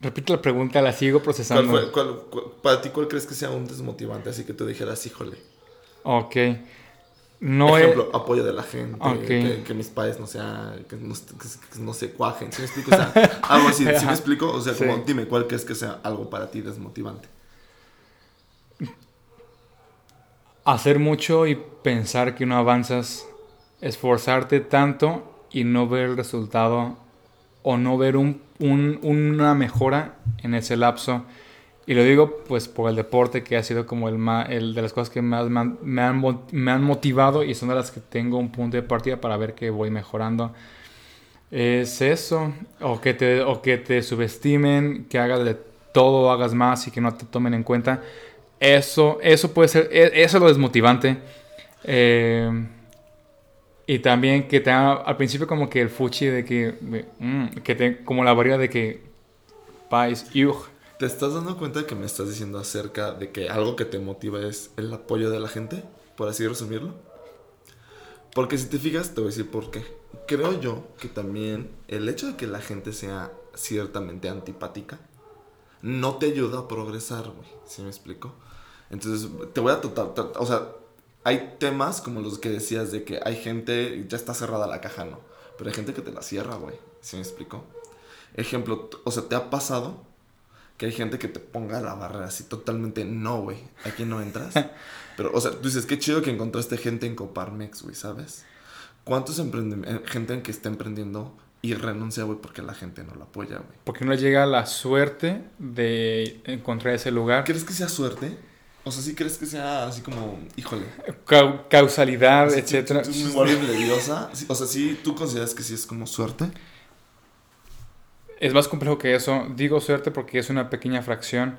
Repito la pregunta, la sigo ¿Cuál procesando. fue, cuál- cuál- para ti, ¿cuál crees que sea un desmotivante? Así que tú dijeras, híjole. Ok. No. Ejemplo, apoyo de la gente, Ok. que, que mis padres no sean, que no, que no se cuajen. ¿Sí me explico? O sea, algo así, ¿sí me explico? O sea, como, dime, ¿cuál crees que sea algo para ti desmotivante? Hacer mucho y pensar que no avanzas. Esforzarte tanto y no ver el resultado o no ver un- un- una mejora en ese lapso. Y lo digo pues por el deporte que ha sido como el, de las cosas que más me han, me han me han motivado y son de las que tengo un punto de partida para ver que voy mejorando. Es eso, o que te, o que te subestimen, que hagas de todo, hagas más y que no te tomen en cuenta. Eso, eso puede ser, e- eso es lo desmotivante. Eh, y también que te haga al principio como que el fuchi de que, mm, que te, como la barrera de que, pais, yuj. ¿Te estás dando cuenta de que me estás diciendo acerca de que algo que te motiva es el apoyo de la gente? Por así resumirlo. Porque si te fijas, te voy a decir por qué. Creo yo que también el hecho de que la gente sea ciertamente antipática no te ayuda a progresar, güey. ¿Sí me explico? Entonces, te voy a tratar, tra- o sea, hay temas como los que decías de que hay gente, ya está cerrada la caja, ¿no? Pero hay gente que te la cierra, güey. ¿Sí me explico? Ejemplo, o sea, ¿te ha pasado que hay gente que te ponga la barrera así totalmente, no, güey, aquí no entras? Pero, o sea, tú dices, qué chido que encontraste gente en Coparmex, güey, ¿sabes? ¿Cuántos eh, gente que está emprendiendo y renuncia, güey, porque la gente no lo apoya, güey? Porque no le llega la suerte de encontrar ese lugar. ¿Crees que sea suerte? O sea, ¿sí crees que sea así como, híjole? Cau- causalidad, Sí, tú- etcétera. de diosa. Sí, O sea, ¿sí tú consideras que sí es como suerte? Es más complejo que eso. Digo suerte porque es una pequeña fracción.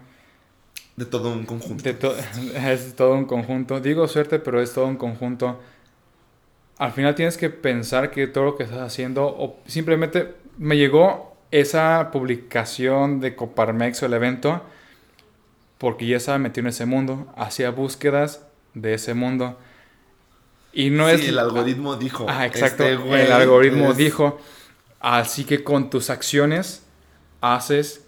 De todo un conjunto. De to- es todo un conjunto. Digo suerte, pero es todo un conjunto. Al final tienes que pensar que todo lo que estás haciendo, o simplemente me llegó esa publicación de Coparmex o el evento, porque ya estaba metido en ese mundo, hacía búsquedas de ese mundo. Y no sí, es... el algoritmo dijo. Ah, exacto. este el algoritmo es- dijo. Así que con tus acciones haces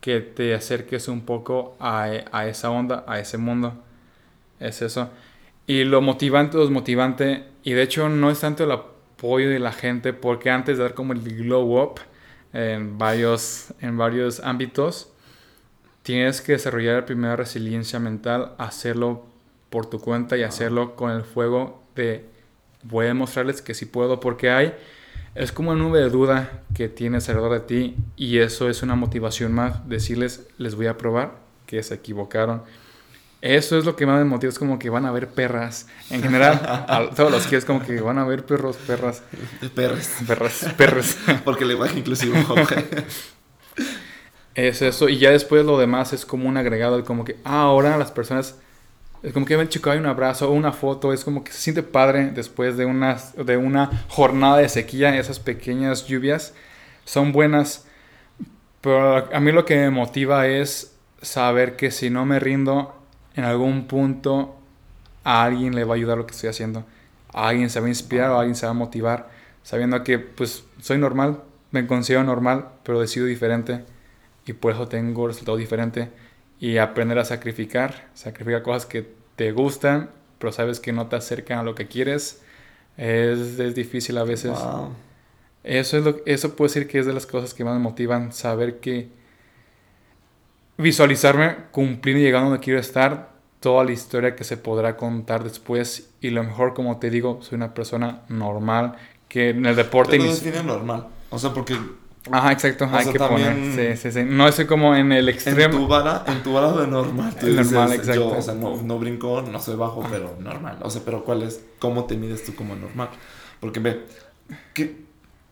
que te acerques un poco a, a esa onda, a ese mundo. Es eso. Y lo motivante, lo motivante, y de hecho no es tanto el apoyo de la gente, porque antes de dar como el glow up en varios, en varios ámbitos, tienes que desarrollar la primera resiliencia mental, hacerlo por tu cuenta y hacerlo con el fuego de voy a demostrarles que sí puedo, porque hay, es como una nube de duda que tienes alrededor de ti y eso es una motivación más, decirles, les voy a probar que se equivocaron. Eso es lo que más me motiva, es como que van a ver perras. En general, a todos los que es como que van a ver perros, perras, De perros. perras, perros. Porque le baja inclusivo, güey. Es eso, y ya después lo demás es como un agregado, como que ah, ahora las personas, es como que ven chico, hay un abrazo una foto, es como que se siente padre después de una, de una jornada de sequía, esas pequeñas lluvias son buenas, pero a mí lo que me motiva es saber que si no me rindo, en algún punto a alguien le va a ayudar lo que estoy haciendo, a alguien se va a inspirar o a alguien se va a motivar, sabiendo que pues soy normal, me considero normal, pero decido diferente y por eso tengo resultado diferente y aprender a sacrificar, sacrificar cosas que te gustan, pero sabes que no te acercan a lo que quieres, es, es difícil a veces. Wow. Eso es lo eso puedo decir que es de las cosas que más me motivan, saber que visualizarme cumpliendo y llegando donde quiero estar, toda la historia que se podrá contar después y lo mejor como te digo, soy una persona normal que en el deporte Pero define normal. O sea, porque Ajá, exacto, hay sea, que poner. Sí, sí, sí. No estoy como en el en extremo. tu vara, en tu vara de normal. Tú dices, Normal, exacto. Yo, o sea, no, no brinco, no soy bajo, pero normal. O sea, pero ¿cuál es? ¿Cómo te mides tú como normal? Porque ve, que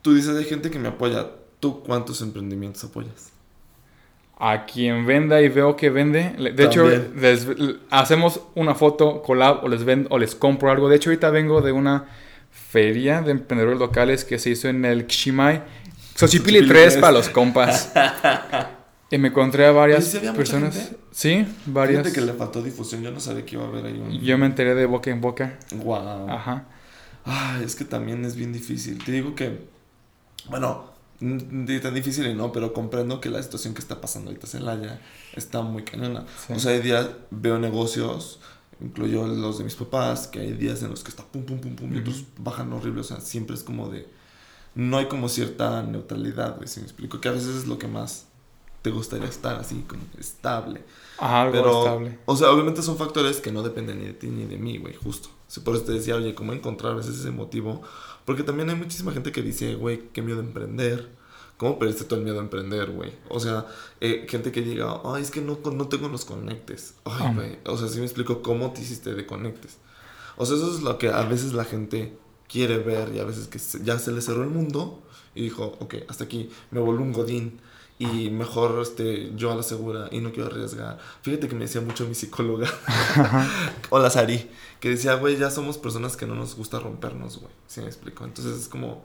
tú dices, hay gente que me apoya. ¿Tú cuántos emprendimientos apoyas? A quien venda y veo que vende. De hecho, les- hacemos una foto, collab o les vendo o les compro algo. De hecho, ahorita vengo de una feria de emprendedores locales que se hizo en el Kishimai. Xochipilli Xochipilli 3 tres. para los compas. y me encontré a varias Oye, ¿sí había mucha personas. gente? Sí, varias. Fíjate que le faltó difusión. Yo no sabía que iba a haber ahí un. Yo me enteré de boca en boca. Wow. Ajá. Ay, es que también es bien difícil. Te digo que, bueno, tan difícil y no, pero comprendo que la situación que está pasando ahorita en Celaya está muy cañona. Sí. O sea, hay días, veo negocios, incluyo los de mis papás, que hay días en los que está pum, pum, pum, pum, y otros bajan horrible. O sea, siempre es como de, no hay como cierta neutralidad, güey, si me explico, que a veces es lo que más te gustaría estar así, como estable. Ajá, algo Pero, estable. o sea, obviamente son factores que no dependen ni de ti ni de mí, güey, justo. Sí, Por eso te decía, oye, ¿cómo encontrar a veces ese motivo? Porque también hay muchísima gente que dice, güey, qué miedo a emprender. ¿Cómo perdiste todo el miedo a emprender, güey? O sea, eh, gente que diga, ay, es que no, no tengo los conectes. Ay, Ah. güey. O sea, sí me explico cómo te hiciste de conectes. O sea, eso es lo que a veces la gente quiere ver y a veces que se- ya se le cerró el mundo y dijo, ok, hasta aquí, me vuelvo un godín y mejor este, yo a la segura y no quiero arriesgar. Fíjate que me decía mucho mi psicóloga, hola Sari, que decía, güey, ya somos personas que no nos gusta rompernos, güey, ¿sí me explico? Entonces es como,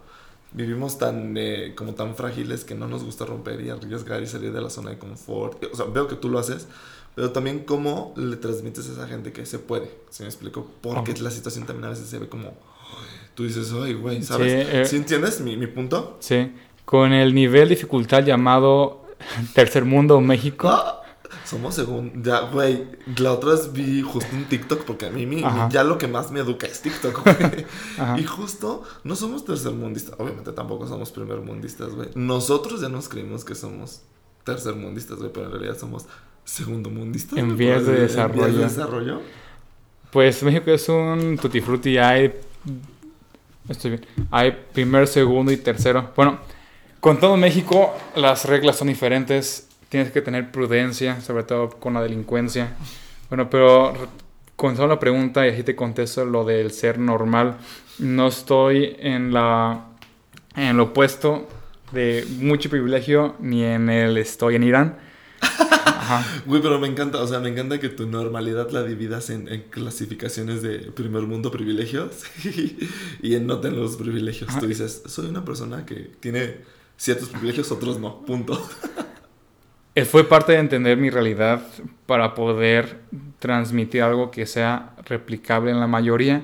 vivimos tan, eh, como tan frágiles que no nos gusta romper y arriesgar y salir de la zona de confort. O sea, veo que tú lo haces, pero también cómo le transmites a esa gente que se puede, ¿sí me explico? Porque la situación también a veces se ve como, tú dices, ay, güey, ¿sabes? Sí, eh, ¿Sí entiendes mi, mi punto? Sí. Con el nivel de dificultad llamado Tercer Mundo México. Ah, Somos según. Ya, güey. La otra vez vi justo un TikTok, porque a mí mi- ya lo que más me educa es TikTok, güey. Y justo no somos tercermundistas. Obviamente tampoco somos primermundistas, güey. Nosotros ya nos creímos que somos tercermundistas, güey, pero en realidad somos segundomundistas. En vías de así- En vías desarrollo. de desarrollo. Pues México es un tutti frutti, hay... Estoy bien. Hay primer, segundo y tercero. Bueno, con todo México las reglas son diferentes. Tienes que tener prudencia, sobre todo con la delincuencia. Bueno, pero re- con solo la pregunta y así te contesto lo del ser normal. No estoy en la en lo opuesto de mucho privilegio ni en el estoy en Irán. Güey, pero me encanta, o sea, me encanta que tu normalidad la dividas en, en clasificaciones de primer mundo privilegios y en no tener los privilegios. Ajá. Tú dices, soy una persona que tiene ciertos privilegios, otros no, punto. Eh, Fue parte de entender mi realidad para poder transmitir algo que sea replicable en la mayoría,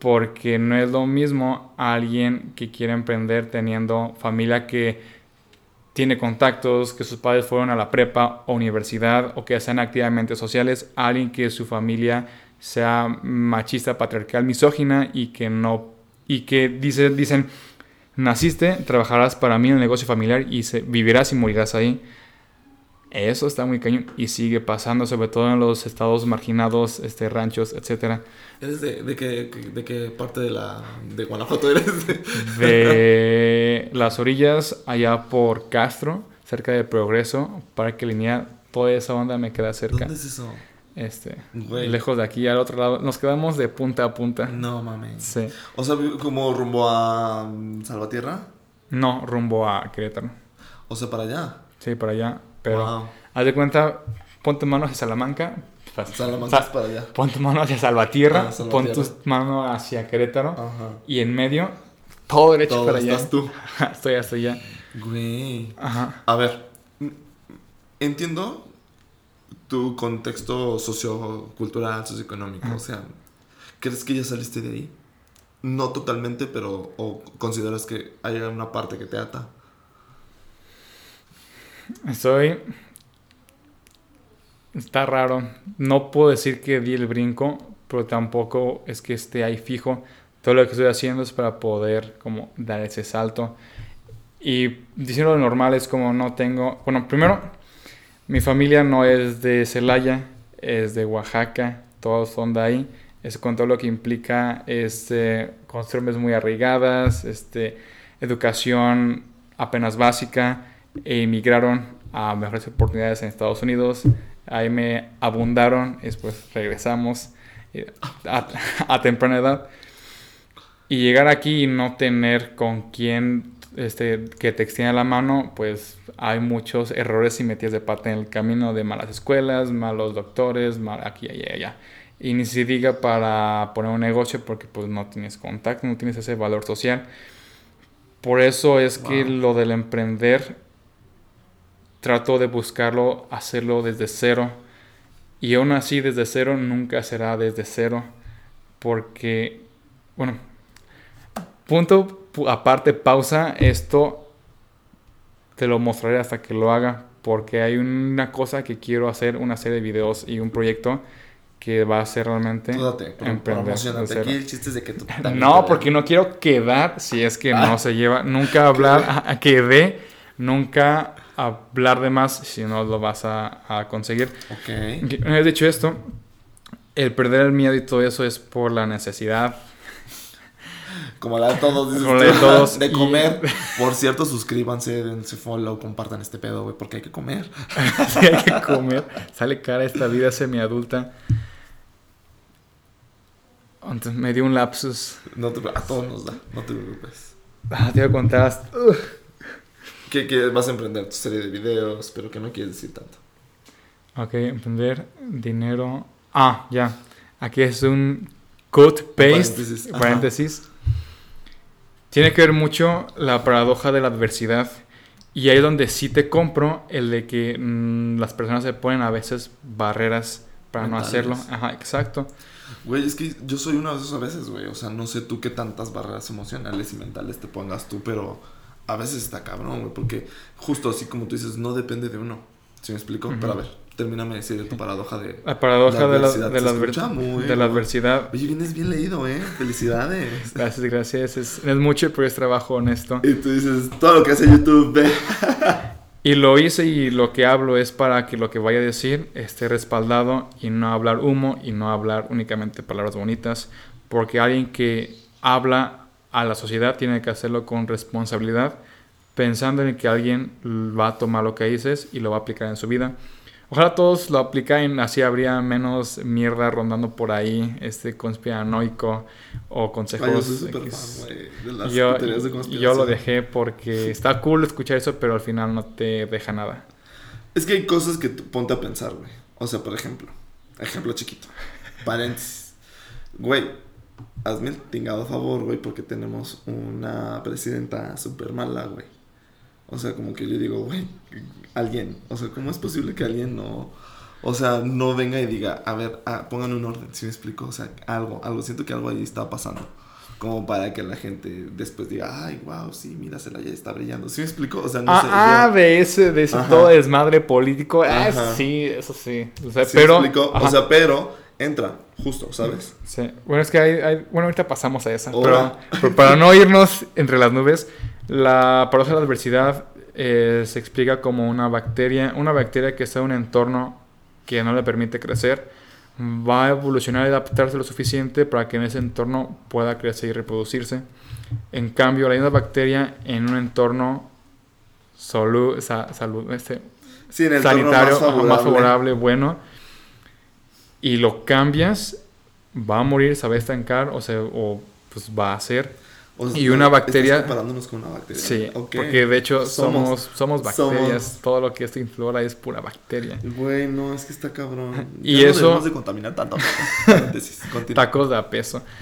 porque no es lo mismo alguien que quiere emprender teniendo familia que tiene contactos, que sus padres fueron a la prepa o universidad o que hacen activamente sociales, alguien que su familia sea machista, patriarcal, misógina y que no y que dice, dicen naciste, trabajarás para mí en el negocio familiar y se, vivirás y morirás ahí. Eso está muy cañón y sigue pasando, sobre todo en los estados marginados, este, ranchos, etcétera. ¿Eres de, de, qué, de qué parte de la de Guanajuato eres? De las orillas allá por Castro, cerca de Progreso, Parque Lineal, toda esa onda me queda cerca. ¿Dónde es eso? Este, Güey. lejos de aquí al otro lado. Nos quedamos de punta a punta. No mames. Sí. O sea, como rumbo a mm, Salvatierra. No, rumbo a Querétaro. O sea, para allá. Sí, para allá. Pero Wow. haz de cuenta, pon tu mano hacia Salamanca. Salamanca para allá. Pon tu mano hacia Salvatierra, Ah, Salvatierra. pon tu mano hacia Querétaro Ajá. y en medio, todo derecho Todo para allá. estás tú. Estoy hasta allá. Güey. Ajá. A ver, entiendo tu contexto sociocultural, socioeconómico. O sea, ¿crees que ya saliste de ahí? No totalmente, pero ¿o consideras que hay una parte que te ata? Estoy. Está raro. No puedo decir que di el brinco, pero tampoco es que esté ahí fijo. Todo lo que estoy haciendo es para poder como dar ese salto. Y diciendo lo normal es como no tengo... Bueno, primero, mi familia no es de Celaya, es de Oaxaca, todos son de ahí. Eso con todo lo que implica este, costumbres muy arraigadas, este, educación apenas básica, emigraron a mejores oportunidades en Estados Unidos. Ahí me abundaron, después regresamos eh, a, a temprana edad. Y llegar aquí y no tener con quién este, que te extienda la mano, pues hay muchos errores y metidas de pata en el camino de malas escuelas, malos doctores, mal aquí, allá, allá. Y ni se diga para poner un negocio porque pues no tienes contacto, no tienes ese valor social. Por eso es que Wow. lo del emprender trato de buscarlo, hacerlo desde cero. Y aún así desde cero nunca será desde cero. Porque, bueno, punto pu- aparte, pausa, esto te lo mostraré hasta que lo haga. Porque hay una cosa que quiero hacer, una serie de videos y un proyecto que va a ser realmente... Tú date, pro- emprender promocionate. de Aquí el chiste es de que tú No, porque no quiero quedar, si es que Ah. no se lleva, nunca hablar, a, a que dé, nunca hablar de más si no lo vas a, a conseguir. Ok. Y Una vez dicho esto, el perder el miedo y todo eso es por la necesidad. Como la de todos, dices Como la tú, de todos, De y- comer. Por cierto, suscríbanse, dense follow, compartan este pedo, güey, porque hay que comer. Sí, hay que comer. Sale cara esta vida semiadulta. Entonces me dio un lapsus. No te, a todos nos da, no te preocupes. Ah, te voy a contar hasta-. Que, que vas a emprender tu serie de videos, pero que no quieres decir tanto. Ok, emprender, dinero. Ah, ya. Aquí es un cut paste, Paréntesis, paréntesis. Tiene que ver mucho la paradoja de la adversidad. Y ahí es donde sí te compro el de que mm, las personas se ponen a veces barreras para no Mentales. hacerlo. Ajá, exacto. Güey, es que yo soy una de esas a veces, güey. O sea, no sé tú qué tantas barreras emocionales y mentales te pongas tú, pero a veces está cabrón, güey. Porque justo así como tú dices, no depende de uno. ¿Sí me explico? Ujú. Pero a ver, termíname de decir de tu paradoja de... La paradoja de la, adversidad. de la, adver- escucha muy de la adversidad. Oye, vienes bien leído, ¿eh? Felicidades. Gracias, gracias. Es, es mucho, pero es trabajo honesto. Y tú dices, todo lo que hace YouTube, ve. Y lo hice y lo que hablo es para que lo que vaya a decir esté respaldado y no hablar humo y no hablar únicamente palabras bonitas. Porque alguien que habla a la sociedad tiene que hacerlo con responsabilidad, pensando en que alguien va a tomar lo que dices y lo va a aplicar en su vida. Ojalá todos lo apliquen, así habría menos mierda rondando por ahí, este conspiranoico o consejos. Ay, yo fan, de las Yo, de yo lo dejé porque está cool escuchar eso, pero al final no te deja nada. Es que hay cosas que ponte a pensar, güey. O sea, por ejemplo, ejemplo chiquito. Paréntesis. Güey, hazme el tingado favor, güey, porque tenemos una presidenta súper mala, güey. O sea, como que yo digo, güey, alguien. O sea, ¿cómo es posible que alguien no. O sea, no venga y diga, a ver, ah, pongan un orden, si me explico? O sea, algo, algo. Siento que algo ahí está pasando. Como para que la gente después diga, ay, wow, sí, mírasela, ya está brillando. ¿Sí me explico? O sea, no ah, sé. ah, yo- de ese, de ese Ajá. todo desmadre político. Ah, sí, eso sí. O sea, ¿Sí me pero. explico? ajá. O sea, pero entra, justo, ¿sabes? Sí. Bueno, es que hay, hay- Bueno, ahorita pasamos a esa. Pero, para no irnos entre las nubes, la paradoja de la adversidad eh, se explica como una bacteria, una bacteria que está en un entorno que no le permite crecer, va a evolucionar y adaptarse lo suficiente para que en ese entorno pueda crecer y reproducirse. En cambio, la misma bacteria en un entorno solu- sa- salud, este, Sí, en el entorno sanitario más ajá, favorable. más favorable, bueno, y lo cambias, va a morir, se va a estancar, o sea, o pues va a ser. O sea, y una bacteria- comparándonos con una bacteria. Sí, Ok. porque de hecho somos, Somos- somos, bacterias, somos- todo lo que es inflora es pura bacteria. Güey, no, es que está cabrón. Y Ya no eso- debemos de contaminar tanto. Tacos de a peso.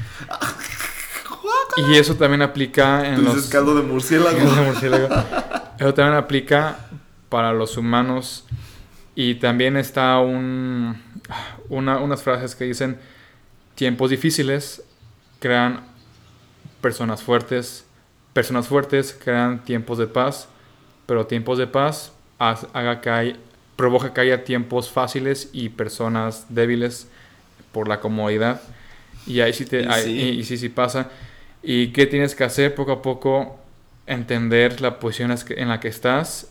Y eso también aplica en Tú los... caldo de murciélago. Caldo de murciélago. Eso también aplica para los humanos. Y también está un, una- unas frases que dicen, tiempos difíciles crean personas fuertes, personas fuertes crean tiempos de paz, pero tiempos de paz haga que hay- provoca que haya tiempos fáciles y personas débiles por la comodidad. Y ahí sí, te, Y ahí- sí. y- y sí, sí pasa. ¿Y qué tienes que hacer poco a poco? Entender la posición en la que estás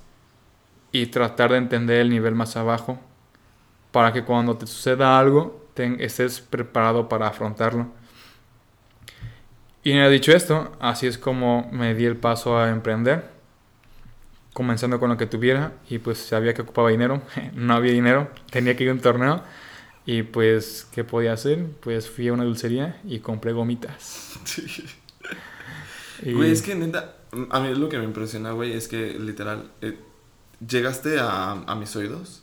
y tratar de entender el nivel más abajo para que cuando te suceda algo ten- estés preparado para afrontarlo. Y dicho esto, así es como me di el paso a emprender, comenzando con lo que tuviera y pues sabía que ocupaba dinero, no había dinero, tenía que ir a un torneo y pues ¿qué podía hacer? Pues fui a una dulcería y compré gomitas. Y- Güey, es que neta, a mí lo que me impresiona, güey, es que literal, eh, llegaste a, a mis oídos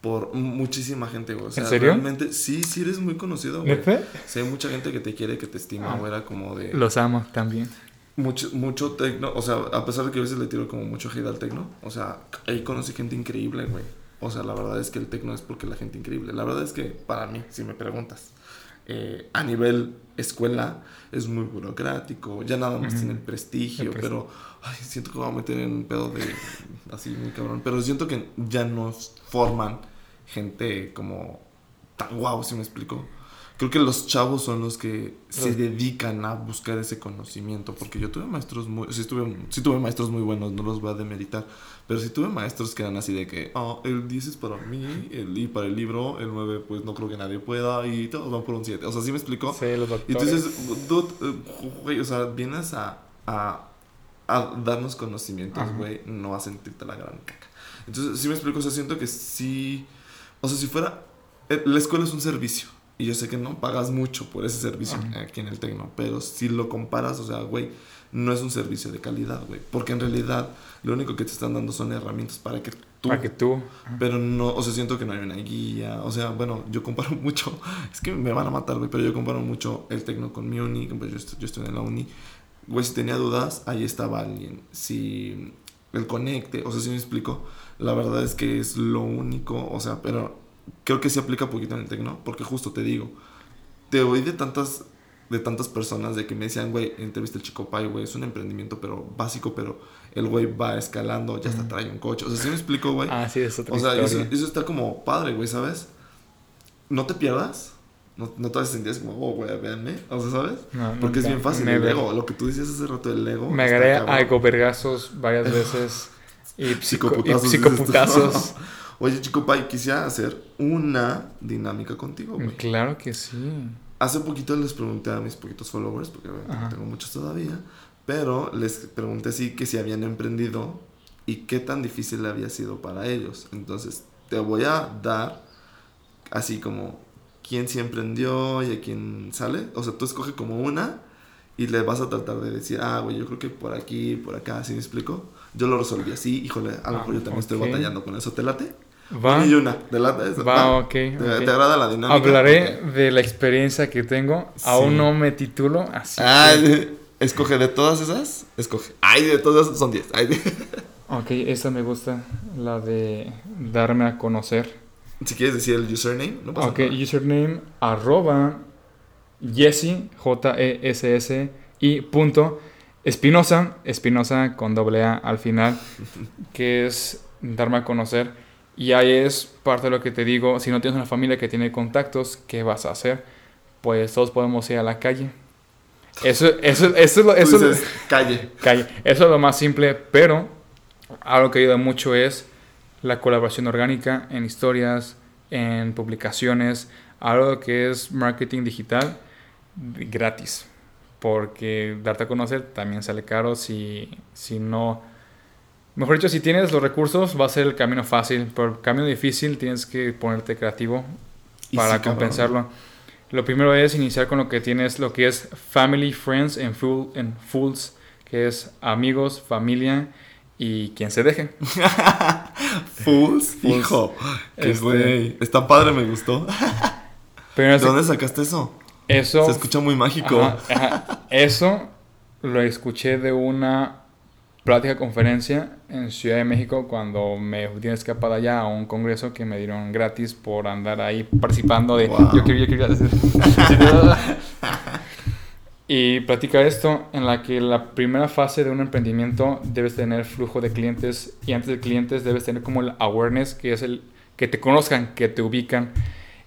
por muchísima gente, güey. O sea, ¿En serio? Realmente, sí, sí eres muy conocido, güey. Sí, hay mucha gente que te quiere, que te estima, Ah. güey. Era como de... Los amo también. Mucho, mucho tecno, o sea, a pesar de que a veces le tiro como mucho hate al tecno, o sea, ahí conocí gente increíble, güey. O sea, la verdad es que el tecno es porque la gente increíble. La verdad es que para mí, si me preguntas, eh, a nivel escuela es muy burocrático, ya nada más tiene el prestigio, El prestigio. pero ay, siento que me voy a meter en un pedo de así muy cabrón. Pero siento que ya nos forman gente como tan guau, si me explico. Creo que los chavos son los que se dedican a buscar ese conocimiento, porque yo tuve maestros muy, sí, estuve, sí tuve maestros muy buenos, no los voy a demeritar, pero sí tuve maestros que eran así de que, oh, el 10 es para mí, el I para el libro, el 9 pues no creo que nadie pueda y todos van por un 7, o sea, ¿sí me explico? Sí, los Y doctores. entonces, dude, eh, güey, o sea, vienes a, a, a darnos conocimientos, güey, no a sentirte la gran caca. Entonces, sí me explico, o sea, siento que sí, o sea, si fuera, eh, la escuela es un servicio. Y yo sé que no pagas mucho por ese servicio Ajá. aquí en el Tecno, pero si lo comparas, o sea, güey, no es un servicio de calidad, güey. Porque en realidad lo único que te están dando son herramientas para que tú Para que tú. pero no, o sea, siento que no hay una guía. O sea, bueno, yo comparo mucho. Es que me van a matar, güey, pero yo comparo mucho el tecno con mi uni. Pues yo, estoy, yo estoy en la uni. Güey, si tenía dudas, ahí estaba alguien. Si el conecte, o sea, si me explico. La verdad es que es lo único, o sea, pero creo que se aplica poquito en el tecno, porque justo te digo, te oí de tantas de tantas personas de que me decían, güey, entrevista el Chico Pai, güey, es un emprendimiento pero básico, pero el güey va escalando, ya hasta trae un coche. O sea, ¿sí me explico, güey? Ah, sí, es otra O sea, eso, eso está como padre, güey, ¿sabes? No te pierdas. No, no te vas a sentir así como, oh, güey, véanme. O sea, ¿sabes? No, Porque es nunca. bien fácil. Never. El ego, lo que tú decías hace rato, el ego. Me agarré a egovergazos varias veces. Y, psico- y Psicoputazos. Oye, chico Pai, quisiera hacer una dinámica contigo, güey. claro que sí. Hace poquito les pregunté a mis poquitos followers, porque Ajá. tengo muchos todavía, pero les pregunté sí que si habían emprendido y qué tan difícil había sido para ellos. Entonces, te voy a dar así como quién sí emprendió y a quién sale. O sea, tú escoge como una y le vas a tratar de decir, ah, güey, yo creo que por aquí, por acá, ¿sí me explico? Yo lo resolví así, híjole, a lo mejor yo también estoy batallando con eso. ¿Te late? Va, Una y una, ¿te late eso? va, ok. ¿Te, ok. te agrada la dinámica? Hablaré de la experiencia que tengo. Sí. Aún no me titulo, así Ah, que- escoge de todas esas, escoge. Ay, de todas esas son 10. Ay, de- Ok, esa me gusta, la de darme a conocer. Si quieres decir el username, no pasa Ok, nada. username arroba Jesse, J-E-S-S, y punto Espinosa, Espinosa con doble A al final, que es darme a conocer. Y ahí es parte de lo que te digo, si no tienes una familia que tiene contactos, ¿qué vas a hacer? Pues todos podemos ir a la calle. Eso, eso, eso, lo- eso, dices, calle. calle. Eso es lo más simple, pero algo que ayuda mucho es la colaboración orgánica en historias, en publicaciones, algo que es marketing digital gratis. Porque darte a conocer también sale caro si, si no... Mejor dicho, si tienes los recursos va a ser el camino fácil, pero el camino difícil tienes que ponerte creativo para sí, cabrón. compensarlo. Lo primero es iniciar con lo que tienes, lo que es family, friends and, fool, and fools, que es amigos, familia y quien se deje. Fools, Fools. hijo. Qué Este- güey. Está padre, me gustó. Pero ¿De dónde sacaste eso? eso, Se escucha muy mágico. ajá, ajá, eso lo escuché de una plática conferencia en Ciudad de México cuando me di una escapada allá a un congreso que me dieron gratis por andar ahí participando de Wow. yo quiero, yo quiero hacer. y platicar esto en la que la primera fase de un emprendimiento debes tener flujo de clientes y antes de clientes debes tener como el awareness que es el que te conozcan, que te ubican.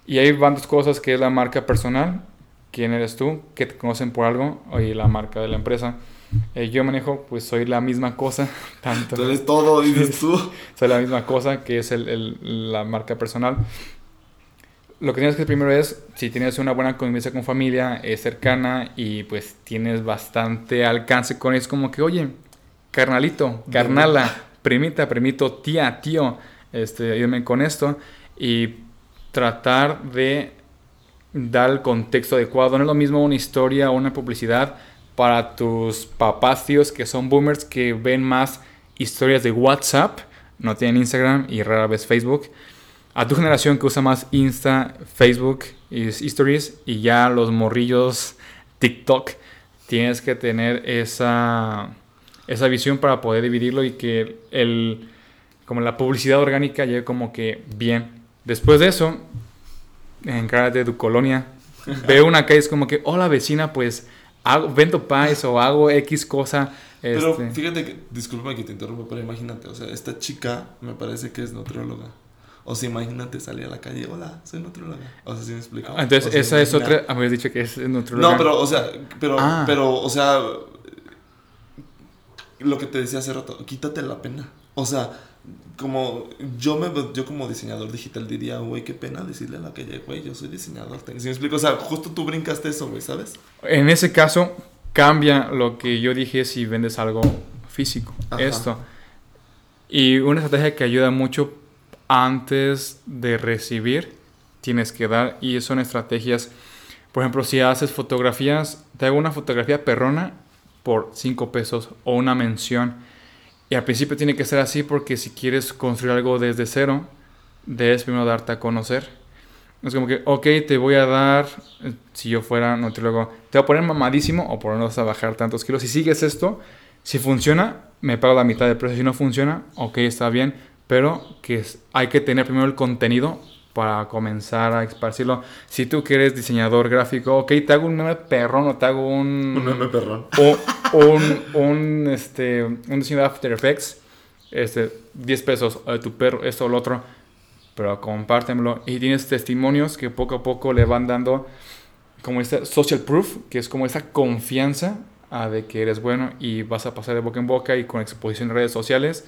Y ahí van dos cosas que es la marca personal, quién eres tú, que te conocen por algo, y la marca de la empresa. Eh, yo manejo, pues soy la misma cosa, tanto. Tú eres todo, dices tú. Soy la misma cosa que es el- el- la marca personal. Lo que tienes que hacer primero es, si tienes una buena convivencia con familia, es cercana y pues tienes bastante alcance con es como que, oye, carnalito, carnala, primita, primito, tía, tío, este, ayúdame con esto y tratar de dar el contexto adecuado. No es lo mismo una historia o una publicidad para tus papás, tíos que son boomers que ven más historias de WhatsApp, no tienen Instagram y rara vez Facebook. A tu generación que usa más Insta, Facebook y Stories y ya los morrillos TikTok, tienes que tener esa, esa visión para poder dividirlo y que el, como la publicidad orgánica llegue como que bien. Después de eso, encárgate de tu colonia. Veo una calle, es como que, hola vecina, pues hago, vendo pies o hago X cosa. Pero este, fíjate que, disculpa que te interrumpa, pero imagínate, o sea, esta chica me parece que es nutrióloga. O sea, imagínate salir a la calle, hola, soy nutrióloga. O sea, ¿sí me explico? Entonces, O sea, esa es otra. Habías dicho que es nutrióloga. No, pero, o sea, pero, Ah. pero, o sea, lo que te decía hace rato, quítate la pena. O sea, como yo me yo como diseñador digital diría, güey, qué pena decirle a la calle, güey, yo soy diseñador. ¿Sí me explico? O sea, justo tú brincaste eso, güey, ¿sabes? En ese caso, cambia lo que yo dije si vendes algo físico. Ajá. Esto. Y una estrategia que ayuda mucho antes de recibir, tienes que dar. Y son estrategias. Por ejemplo, si haces fotografías, te hago una fotografía perrona por 5 pesos o una mención. Y al principio tiene que ser así porque si quieres construir algo desde cero, debes primero darte a conocer. Es como que, ok, te voy a dar, eh, si yo fuera nutriólogo, te voy a poner mamadísimo o por no vas a bajar tantos kilos. Si sigues esto, si funciona, me pago la mitad del precio. Si no funciona, ok, está bien. Pero que hay que tener primero el contenido para comenzar a esparcirlo. Si tú que eres diseñador gráfico, ok, te hago un meme perrón o te hago un... Un meme perrón. O, un, un, este, un diseño de After Effects, este, 10 pesos, de tu perro, esto o lo otro, pero compártemelo. Y tienes testimonios que poco a poco le van dando como esta social proof, que es como esa confianza a de que eres bueno y vas a pasar de boca en boca y con exposición en redes sociales,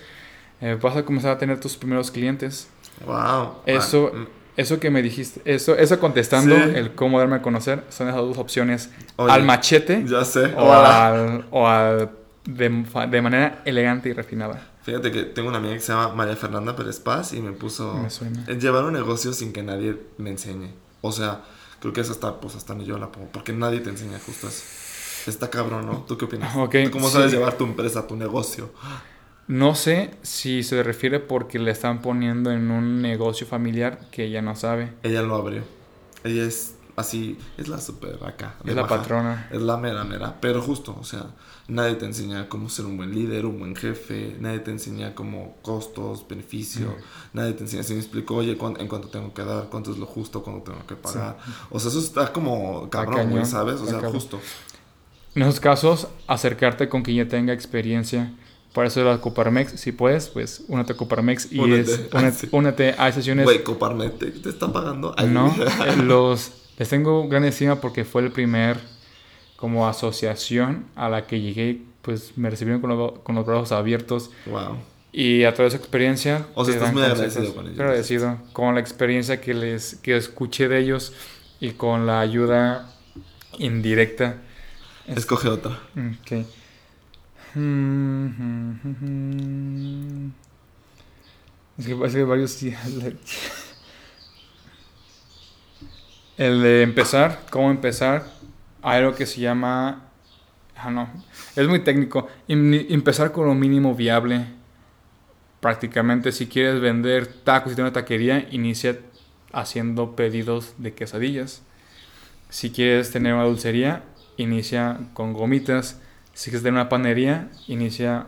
eh, vas a comenzar a tener tus primeros clientes. Wow. Eso, eso que me dijiste, eso, eso contestando Sí. el cómo darme a conocer, son esas dos opciones. Oye, al machete Ya sé. o al, o al de, de manera elegante y refinada. Fíjate que tengo una amiga que se llama María Fernanda Pérez Paz y me puso Me suena. en llevar un negocio sin que nadie me enseñe. O sea, creo que eso está, pues hasta ni yo la pongo, porque nadie te enseña justo eso. Está cabrón, ¿no? ¿Tú qué opinas? Ok, ¿Tú ¿Cómo sí. sabes llevar tu empresa, tu negocio? No sé si se refiere porque le están poniendo en un negocio familiar que ella no sabe. Ella lo abrió. Ella es así, es la super acá. Es la baja. patrona. Es la mera mera. Pero justo, o sea, nadie te enseña cómo ser un buen líder, un buen jefe. Nadie te enseña como costos, beneficio. Nadie te enseña, si me explico, oye, en cuánto tengo que dar, cuánto es lo justo, cuánto tengo que pagar. O sea, eso está como cabrón, güey, ¿sabes? O sea, justo. En esos casos, acercarte con quien ya tenga experiencia. Para eso la Coparmex, si puedes, pues únete a Coparmex y Únete. es, únete, únete a sesiones. Güey, Coparmet, ¿te, te está pagando? Ay, No, los les tengo gran estima porque fue el primer como asociación a la que llegué, pues me recibieron con, los- con los brazos abiertos Wow. y a través de su experiencia. O sea, estás muy agradecido con ellos. Agradecido con la experiencia que les que escuché de ellos y con la ayuda indirecta. Escoge otra. Ok. Mm, Es que parece que varios... El de empezar, cómo empezar, hay algo que se llama... Ah, no, es muy técnico. Em- Empezar con lo mínimo viable. Prácticamente, si quieres vender tacos y tener una taquería, inicia haciendo pedidos de quesadillas. Si quieres tener una dulcería, inicia con gomitas. Si quieres tener una panería, inicia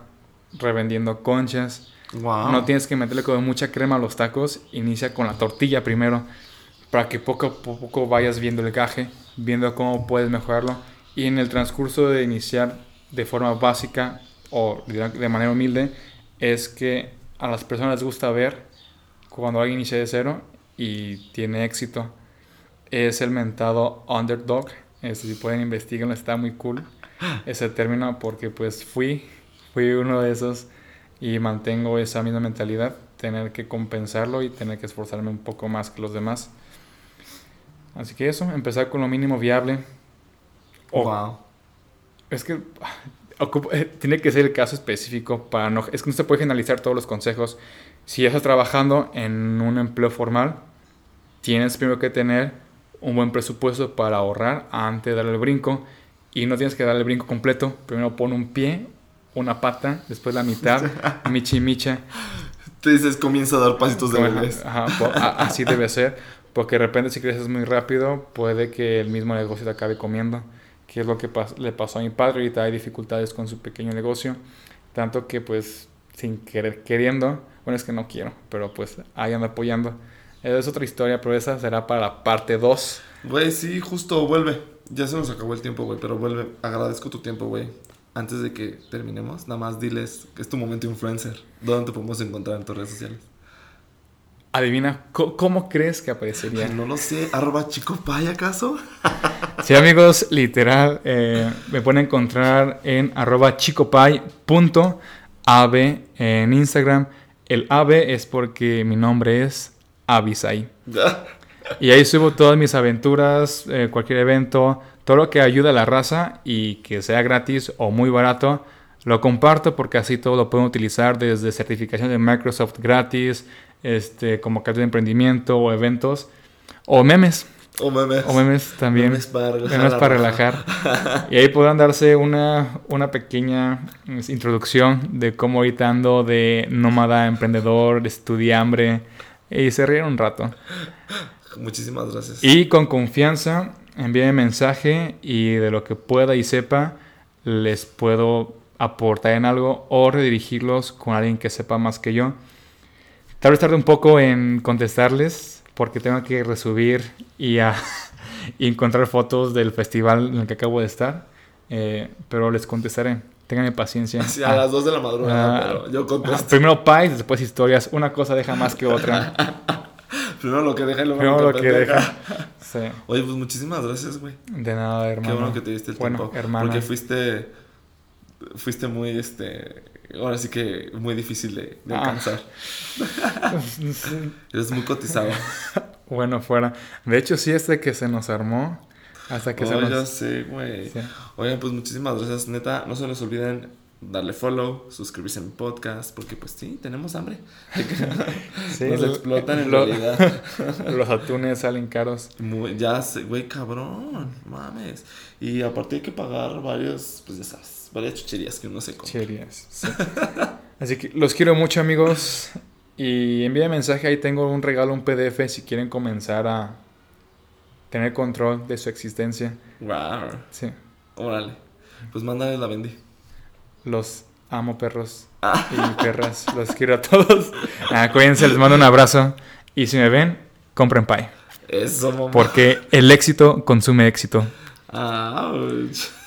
revendiendo conchas. Wow. No tienes que meterle con mucha crema a los tacos. Inicia con la tortilla primero. Para que poco a poco vayas viendo el gaje, viendo cómo puedes mejorarlo. Y en el transcurso de iniciar de forma básica o de de manera humilde, es que a las personas les gusta ver cuando alguien inicia de cero y tiene éxito. Es el mentado underdog. Este, si pueden investigarlo, está muy cool ese término porque pues fui, fui uno de esos y mantengo esa misma mentalidad, tener que compensarlo y tener que esforzarme un poco más que los demás. Así que eso, empezar con lo mínimo viable. O- Wow. Es que ah, eh, tiene que ser el caso específico para no... Es que no se puede generalizar todos los consejos. Si estás trabajando en un empleo formal, tienes primero que tener un buen presupuesto para ahorrar antes de dar el brinco. Y no tienes que dar el brinco completo. Primero pon un pie, una pata, después la mitad, michi micha. Te dices, comienza a dar pasitos de bebés. ajá, así debe ser. Porque de repente si creces muy rápido, puede que el mismo negocio te acabe comiendo. Que es lo que pas- le pasó a mi padre. Ahorita hay dificultades con su pequeño negocio. Tanto que pues sin querer, queriendo, bueno es que no quiero, pero pues ahí ando apoyando. Es otra historia, pero esa será para la parte 2. Güey, sí, justo, vuelve. Ya se nos acabó el tiempo, güey, pero vuelve. Agradezco tu tiempo, güey. Antes de que terminemos, nada más diles que es tu momento influencer. ¿Dónde te podemos encontrar en tus redes sociales? Adivina, ¿cómo, cómo crees que aparecería? No lo sé, arroba chico pay acaso. Sí, amigos, literal, eh, me pueden encontrar en arroba chicopay.ab en Instagram. El AB es porque mi nombre es Abisai. Y ahí subo todas mis aventuras, eh, cualquier evento, todo lo que ayuda a la raza y que sea gratis o muy barato. Lo comparto porque así todo lo pueden utilizar desde certificación de Microsoft gratis, este, como de emprendimiento o eventos, o memes. o memes. O memes también. Memes para relajar Memes la para raza. relajar. y ahí podrán darse una, una pequeña mm, introducción de cómo ahorita ando de nómada, emprendedor, estudiambre. Y se ríen un rato. Muchísimas gracias. Y con confianza, envíen mensaje y de lo que pueda y sepa, les puedo aportar en algo o redirigirlos con alguien que sepa más que yo. Tal vez tarde un poco en contestarles, porque tengo que resubir y, a, y encontrar fotos del festival en el que acabo de estar. Eh, pero les contestaré. Tengan paciencia. Sí, a Ah, las 2 de la madrugada, ah, pero yo ah, contesto. primero pies, después historias. Una cosa deja más que otra. Primero lo que deja y luego Primero lo que pendeja. deja. Sí. Oye, pues muchísimas gracias, güey. De nada, Qué hermano. bueno que te diste el Bueno, tiempo. hermana. Porque fuiste. Fuiste muy, este. Ahora sí que muy difícil de, de Ah. alcanzar. Eres muy cotizado. bueno, fuera. De hecho, sí, este que se nos armó. Hasta que se Oh, ya nos. sé, güey. Sí. Oigan, pues muchísimas gracias, neta. No se les olviden darle follow, suscribirse a mi podcast, porque pues sí, tenemos hambre. Sí, Nos lo- explotan en lo- realidad. Los atunes salen caros. Muy- ya sé, güey, cabrón, mames. Y aparte hay que pagar varios, pues ya sabes, varias chucherías que uno se compra. Cherías. sí. Así que los quiero mucho, amigos. Y envíen mensaje. Ahí tengo un regalo, un PDF, si quieren comenzar a tener control de su existencia. Wow, Sí. órale. Pues mándale la vendí. Los amo, perros y perras. Los quiero a todos. Ah, cuídense, les mando un abrazo. Y si me ven, compren pie. Eso, mamá. Porque el éxito consume éxito. Ouch.